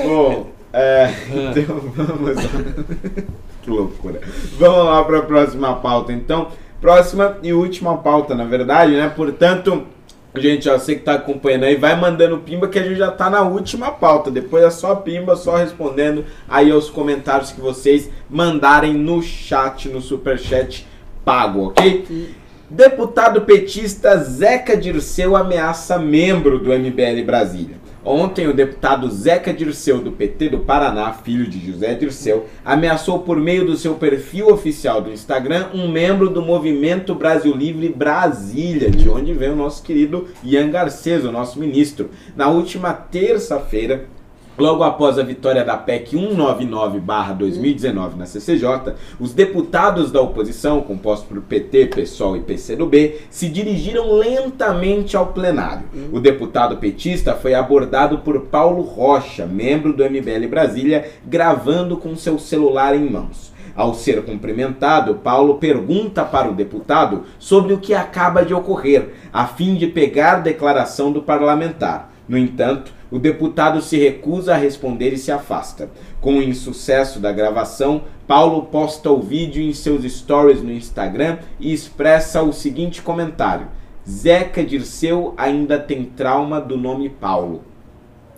Bom, é, então vamos... que loucura. Vamos lá para a próxima pauta, então. Próxima e última pauta, na verdade, né? Portanto, gente, ó, você que tá acompanhando aí, vai mandando pimba que a gente já tá na última pauta. Depois é só pimba, só respondendo aí aos comentários que vocês mandarem no chat, no superchat pago, ok? Deputado petista Zeca Dirceu ameaça membro do MBL Brasília. Ontem, o deputado Zeca Dirceu, do PT do Paraná, filho de José Dirceu, ameaçou por meio do seu perfil oficial do Instagram um membro do Movimento Brasil Livre Brasília, de onde vem o nosso querido Ian Garcês, o nosso ministro. Na última terça-feira, Logo após a vitória da PEC 199-2019 na CCJ, os deputados da oposição, compostos por PT, PSOL e PCdoB, se dirigiram lentamente ao plenário. O deputado petista foi abordado por Paulo Rocha, membro do MBL Brasília, gravando com seu celular em mãos. Ao ser cumprimentado, Paulo pergunta para o deputado sobre o que acaba de ocorrer, a fim de pegar declaração do parlamentar. No entanto, o deputado se recusa a responder e se afasta. Com o insucesso da gravação, Paulo posta o vídeo em seus stories no Instagram e expressa o seguinte comentário: Zeca Dirceu ainda tem trauma do nome Paulo.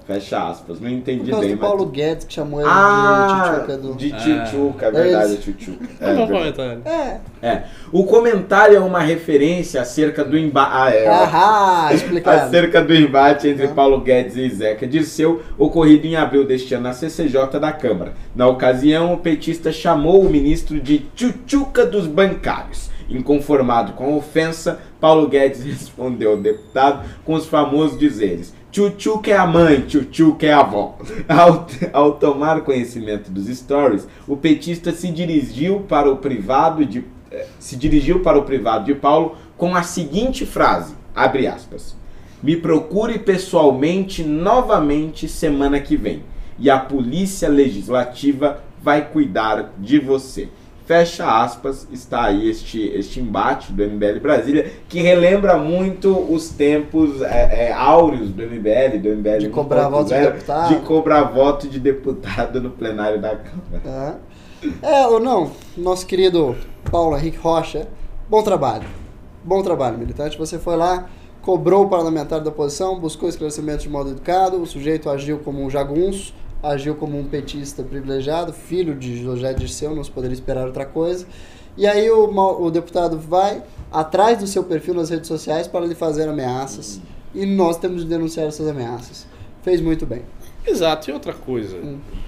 Fecha aspas, não entendi Por bem. do Paulo Guedes que chamou ele ah, de Tchutchuca. Do... De Tchutchuca, é verdade, é Tchutchuca. É, é bom comentário. É. é. O comentário é uma referência acerca do embate. Ah, é. Ahá, explicado. acerca do embate entre ah. Paulo Guedes e Zeca Dirceu, ocorrido em abril deste ano na CCJ da Câmara. Na ocasião, o petista chamou o ministro de Tchutchuca dos bancários. Inconformado com a ofensa, Paulo Guedes respondeu ao deputado com os famosos dizeres Tchutchu que é a mãe, tchutchu que é a avó. Ao, ao tomar conhecimento dos stories, o petista se dirigiu para o privado de eh, se dirigiu para o privado de Paulo com a seguinte frase, abre aspas: Me procure pessoalmente novamente semana que vem e a polícia legislativa vai cuidar de você fecha aspas, está aí este, este embate do MBL Brasília, que relembra muito os tempos é, é, áureos do MBL, do MBL de cobrar voto de deputado. De cobrar voto de deputado no plenário da Câmara. É, é ou não, nosso querido Paulo Henrique Rocha, bom trabalho. Bom trabalho, militante. Você foi lá, cobrou o parlamentar da oposição, buscou esclarecimento de modo educado, o sujeito agiu como um jagunço, agiu como um petista privilegiado, filho de José Dirceu, não se poderia esperar outra coisa. E aí o, o deputado vai atrás do seu perfil nas redes sociais para lhe fazer ameaças. E nós temos de denunciar essas ameaças. Fez muito bem. Exato, e outra coisa,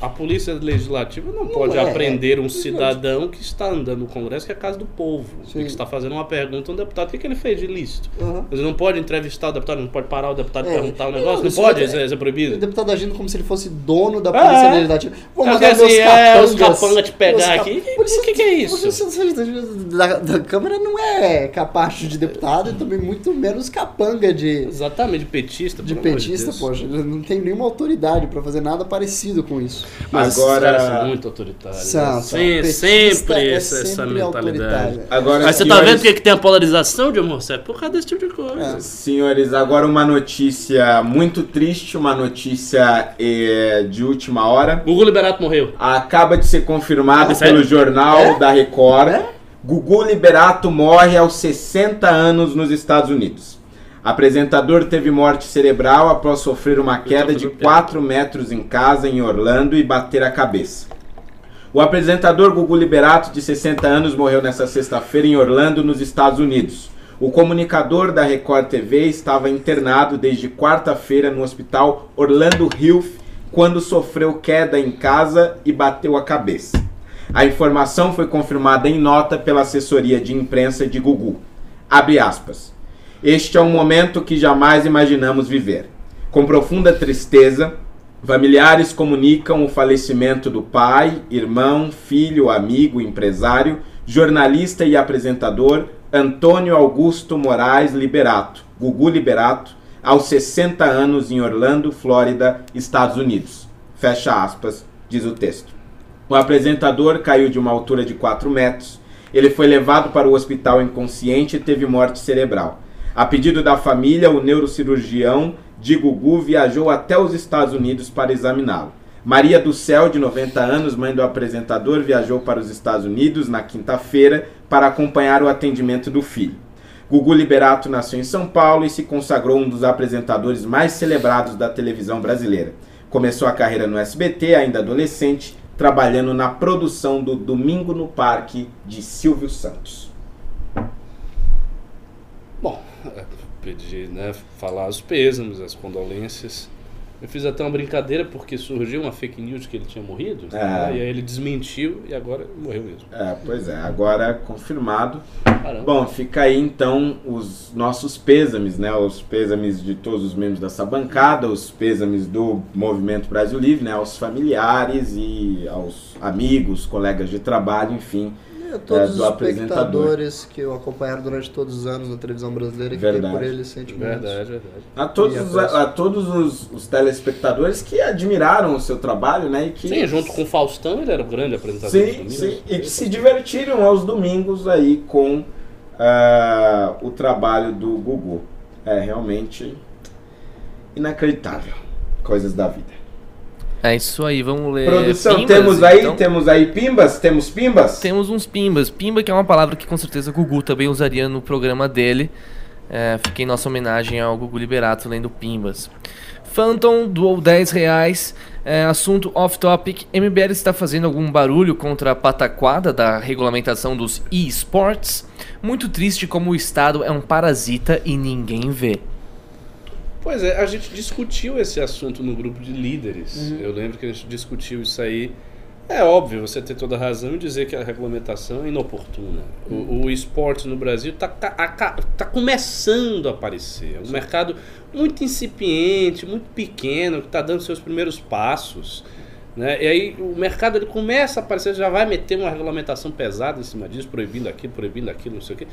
a polícia legislativa não, Não pode é, aprender é. um cidadão que está andando no Congresso, que é a casa do povo, Sim. e que está fazendo uma pergunta a um deputado, o que, que ele fez de ilícito? Uhum. Você não pode entrevistar o deputado, não pode parar o deputado e É. perguntar o negócio, não Isso pode, é- isso é, é O proibido. deputado agindo como se ele fosse dono da polícia É. legislativa. Vou É mandar porque meus assim, é, os capangas. capangas te pegar cap- aqui. Polícia- O que que é isso? polícia Da, da Câmara não é capacho de deputado e também muito menos capanga de, Exatamente, petista. de amor de petista, poxa. Ele não tem nenhuma autoridade pra fazer nada parecido com isso. Mas Agora- são muito autoritários. São, né? são. Sem- Petista sempre é essa, essa mentalidade. autoritário. Agora, Aí você tá senhores- vendo que, que tem a polarização de homossexual? Por causa desse tipo de coisa. É. Senhores, agora uma notícia muito triste, uma notícia eh, de última hora. Gugu Liberato morreu. Acaba de ser confirmado Ah, pelo jornal É? da Record. É? Gugu Liberato morre aos 60 anos nos Estados Unidos. Apresentador teve morte cerebral após sofrer uma queda de 4 metros em casa em Orlando e bater a cabeça. O apresentador Gugu Liberato, de 60 anos, morreu nesta sexta-feira em Orlando, nos Estados Unidos. O comunicador da Record TV estava internado desde quarta-feira no hospital Orlando Health quando sofreu queda em casa e bateu a cabeça. A informação foi confirmada em nota pela assessoria de imprensa de Gugu. Abre aspas. Este é um momento que jamais imaginamos viver. Com profunda tristeza, familiares comunicam o falecimento do pai, irmão, filho, amigo, empresário, jornalista e apresentador Antônio Augusto Moraes Liberato, Gugu Liberato, aos 60 anos em Orlando, Flórida, Estados Unidos. Fecha aspas, diz o texto. O apresentador caiu de uma altura de 4 metros. Ele foi levado para o hospital inconsciente e teve morte cerebral. A pedido da família, o neurocirurgião de Gugu viajou até os Estados Unidos para examiná-lo. Maria do Céu, de 90 anos, mãe do apresentador, viajou para os Estados Unidos na quinta-feira para acompanhar o atendimento do filho. Gugu Liberato nasceu em São Paulo e se consagrou um dos apresentadores mais celebrados da televisão brasileira. Começou a carreira no SBT, ainda adolescente, trabalhando na produção do Domingo no Parque de Silvio Santos. Bom, é, pedir, né, falar os pêsames, as condolências. Eu fiz até uma brincadeira porque surgiu uma fake news que ele tinha morrido. É. né, E aí ele desmentiu e agora morreu mesmo. É, pois é, agora confirmado. Caramba. Bom, fica aí então os nossos pêsames, né? Os pêsames de todos os membros dessa bancada, os pêsames do Movimento Brasil Livre, né? Aos familiares e aos amigos, colegas de trabalho, enfim. E a todos É, os apresentador. espectadores que o acompanharam durante todos os anos na televisão brasileira e que tem por ele sentimentos. Verdade, verdade. A todos, a os, próxima? a, todos os, os telespectadores que admiraram o seu trabalho, né? E que, Sim, junto com o Faustão, ele era o grande apresentador do Sim, domingo. sim, e que se divertiram aos domingos aí com ah, o trabalho do Gugu. É realmente inacreditável. Coisas da vida. É isso aí, vamos ler. Produção, pimbas, temos aí, então? temos aí pimbas? Temos pimbas? Temos uns pimbas. Pimba que é uma palavra que com certeza o Gugu também usaria no programa dele. É, fica em nossa homenagem ao Gugu Liberato lendo pimbas. Phantom doou 10 reais. É, assunto off-topic. MBL está fazendo algum barulho contra a pataquada da regulamentação dos e-sports? Muito triste como o Estado é um parasita e ninguém vê. Pois é, a gente discutiu esse assunto no grupo de líderes. Uhum. Eu lembro que a gente discutiu isso aí. É óbvio, você tem toda a razão em dizer que a regulamentação é inoportuna. Uhum. O, o esporte no Brasil está tá começando a aparecer. É um mercado muito incipiente, muito pequeno, que está dando seus primeiros passos. Né? E aí o mercado ele começa a aparecer, já vai meter uma regulamentação pesada em cima disso, proibindo aquilo, proibindo aquilo, não sei o quê.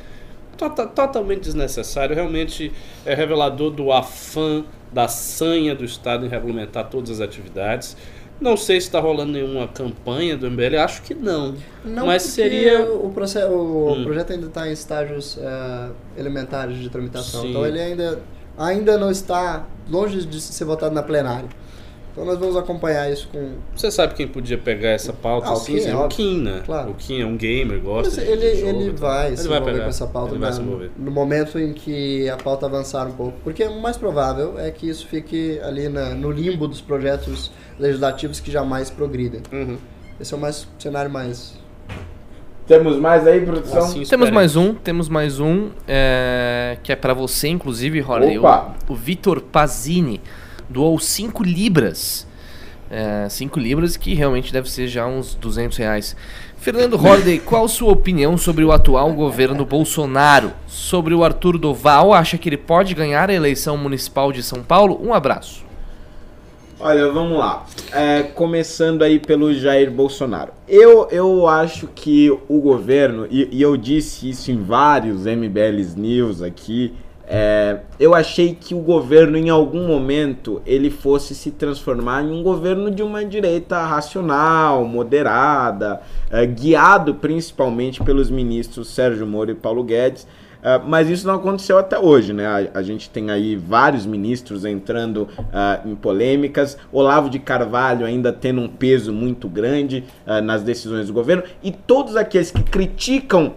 Tota- totalmente desnecessário, realmente é revelador do afã, da sanha do Estado em regulamentar todas as atividades. Não sei se está rolando nenhuma campanha do MBL, acho que não. Não, Mas seria- O, processo, o Hum. projeto ainda está em estágios é, elementares de tramitação. Sim. Então ele ainda, ainda não está longe de ser votado na plenária. Então nós vamos acompanhar isso com. Você sabe quem podia pegar essa pauta Ah, o assim? Kim, é o. Kim, né? Claro. O Kim é um gamer, gosta Mas de, ele, de jogo, ele vai Ele se vai envolver pegar. com essa pauta Ele vai na- no momento em que a pauta avançar um pouco. Porque o mais provável é que isso fique ali na- no limbo dos projetos legislativos que jamais progridem. Uhum. Esse é o mais, cenário mais. Temos mais aí, produção? Assim Temos mais um, temos mais um, é, que é pra você, inclusive, Rolly. O, o Vitor Pazini doou 5 libras. 5 libras, que realmente deve ser já uns 200 reais. Fernando Holliday, qual sua opinião sobre o atual governo Bolsonaro? Sobre o Arthur Doval, acha que ele pode ganhar a eleição municipal de São Paulo? Um abraço. Olha, vamos lá. É, começando aí pelo Jair Bolsonaro. Eu, eu acho que o governo, e, e eu disse isso em vários MBLs News aqui, é, eu achei que o governo, em algum momento, ele fosse se transformar em um governo de uma direita racional, moderada, é, guiado principalmente pelos ministros Sérgio Moro e Paulo Guedes. Uh, mas isso não aconteceu até hoje, né? A, a gente tem aí vários ministros entrando uh, em polêmicas, Olavo de Carvalho ainda tendo um peso muito grande uh, nas decisões do governo, e todos aqueles que criticam,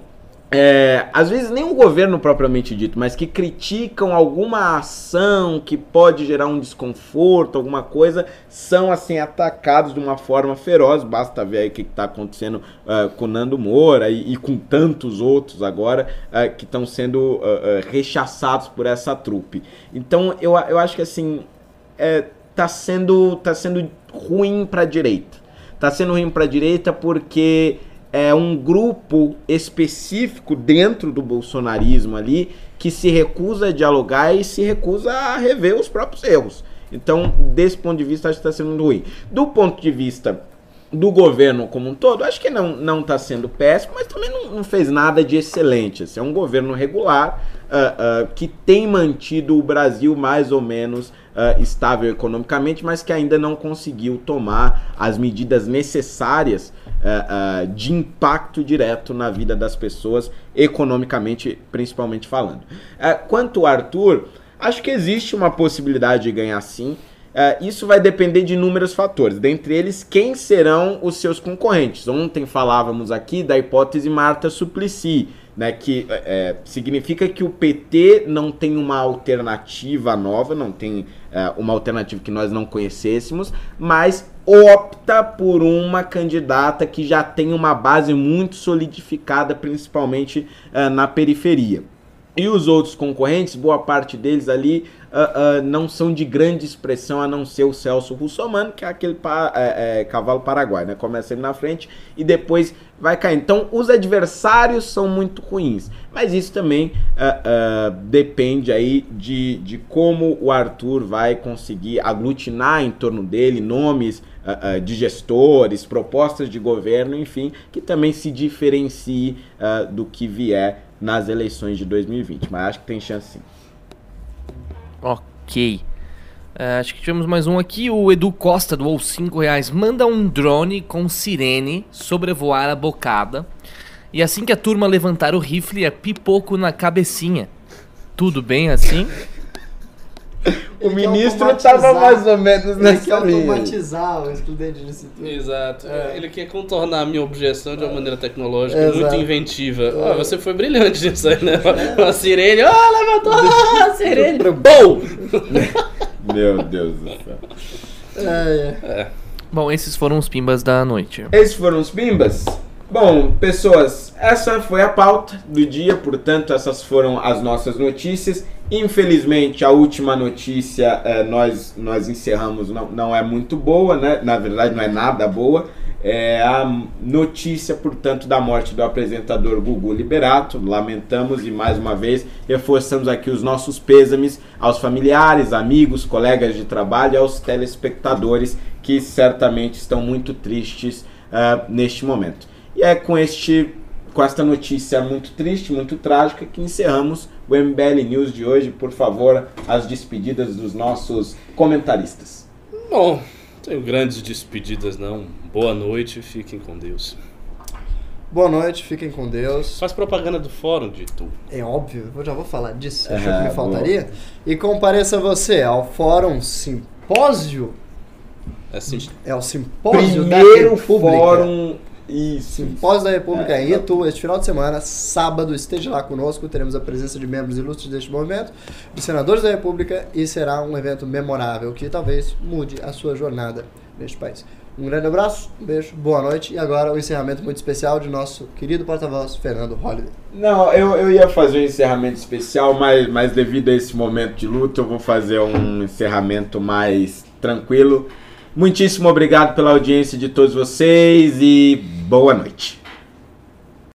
é, às vezes nem o governo propriamente dito, mas que criticam alguma ação que pode gerar um desconforto, alguma coisa, são assim atacados de uma forma feroz. Basta ver aí o que está acontecendo uh, com Nando Moura e, e, com tantos outros agora uh, que estão sendo uh, rechaçados por essa trupe. Então eu, eu acho que assim é, tá sendo tá sendo ruim para a direita. Tá sendo ruim para a direita porque é um grupo específico dentro do bolsonarismo ali que se recusa a dialogar e se recusa a rever os próprios erros. Então, desse ponto de vista, acho que está sendo ruim. Do ponto de vista do governo como um todo, acho que não não está sendo péssimo, mas também não, não, fez nada de excelente. Esse é um governo regular uh, uh, que tem mantido o Brasil mais ou menos uh, estável economicamente, mas que ainda não conseguiu tomar as medidas necessárias de impacto direto na vida das pessoas, economicamente, principalmente falando. quanto ao Arthur, acho que existe uma possibilidade de ganhar sim. Uh, isso vai depender de inúmeros fatores, dentre eles quem serão os seus concorrentes. Ontem falávamos aqui da hipótese Marta Suplicy, né, que é, significa que o PT não tem uma alternativa nova, não tem é, uma alternativa que nós não conhecêssemos, mas opta por uma candidata que já tem uma base muito solidificada, principalmente é, na periferia. E os outros concorrentes, boa parte deles ali, uh, uh, não são de grande expressão, a não ser o Celso Russomano, que é aquele pa é, é, cavalo paraguai, né? Começa ele na frente e depois vai cair. Então, os adversários são muito ruins. Mas isso também uh, depende aí de, de como o Arthur vai conseguir aglutinar em torno dele nomes de gestores, propostas de governo, enfim, que também se diferencie do que vier nas eleições de 2020. Mas acho que tem chance sim. Ok. Uh, acho que tivemos mais um aqui. O Edu Costa doou 5 reais. Manda um drone com sirene sobrevoar a bocada. E assim que a turma levantar o rifle, é pipoco na cabecinha. Tudo bem assim? o ministro estava mais ou menos nessa ele quer linha. automatizar o estudante de cintura. Exato. É. Ele quer contornar a minha objeção de uma maneira tecnológica Exato. muito inventiva. Ah, você foi brilhante nisso aí, né? Uma sirene. Ah, levantou a sirene. Bom! Meu Deus do céu. É, é. Bom, esses foram os pimbas da noite. Esses foram os pimbas? Bom, pessoas, essa foi a pauta do dia, portanto, essas foram as nossas notícias. Infelizmente, a última notícia eh, nós, nós encerramos, não, não é muito boa, né? Na verdade, não é nada boa. É a notícia, portanto, da morte do apresentador Gugu Liberato. Lamentamos e, mais uma vez, reforçamos aqui os nossos pêsames aos familiares, amigos, colegas de trabalho e aos telespectadores que certamente estão muito tristes uh, neste momento. E é com este com esta notícia muito triste, muito trágica, que encerramos o MBL News de hoje. Por favor, as despedidas dos nossos comentaristas. Bom, tenho grandes despedidas não. Boa noite, fiquem com Deus. Boa noite, fiquem com Deus. Faz propaganda do fórum, Dito. É óbvio, eu já vou falar disso, achou Ah, que me boa. faltaria. E compareça você ao Fórum Simpósio É sim. É o Simpósio Primeiro da República. fórum. Isso. Simpósio da República É, em Itu, este final de semana, sábado, esteja lá conosco, teremos a presença de membros ilustres deste movimento, de senadores da República, e será um evento memorável que talvez mude a sua jornada neste país. Um grande abraço, um beijo, boa noite, e agora o encerramento muito especial de nosso querido porta-voz, Fernando Holliday. Não, eu, eu ia fazer um encerramento especial, mas, mas devido a esse momento de luta, eu vou fazer um encerramento mais tranquilo. Muitíssimo obrigado pela audiência de todos vocês e boa noite.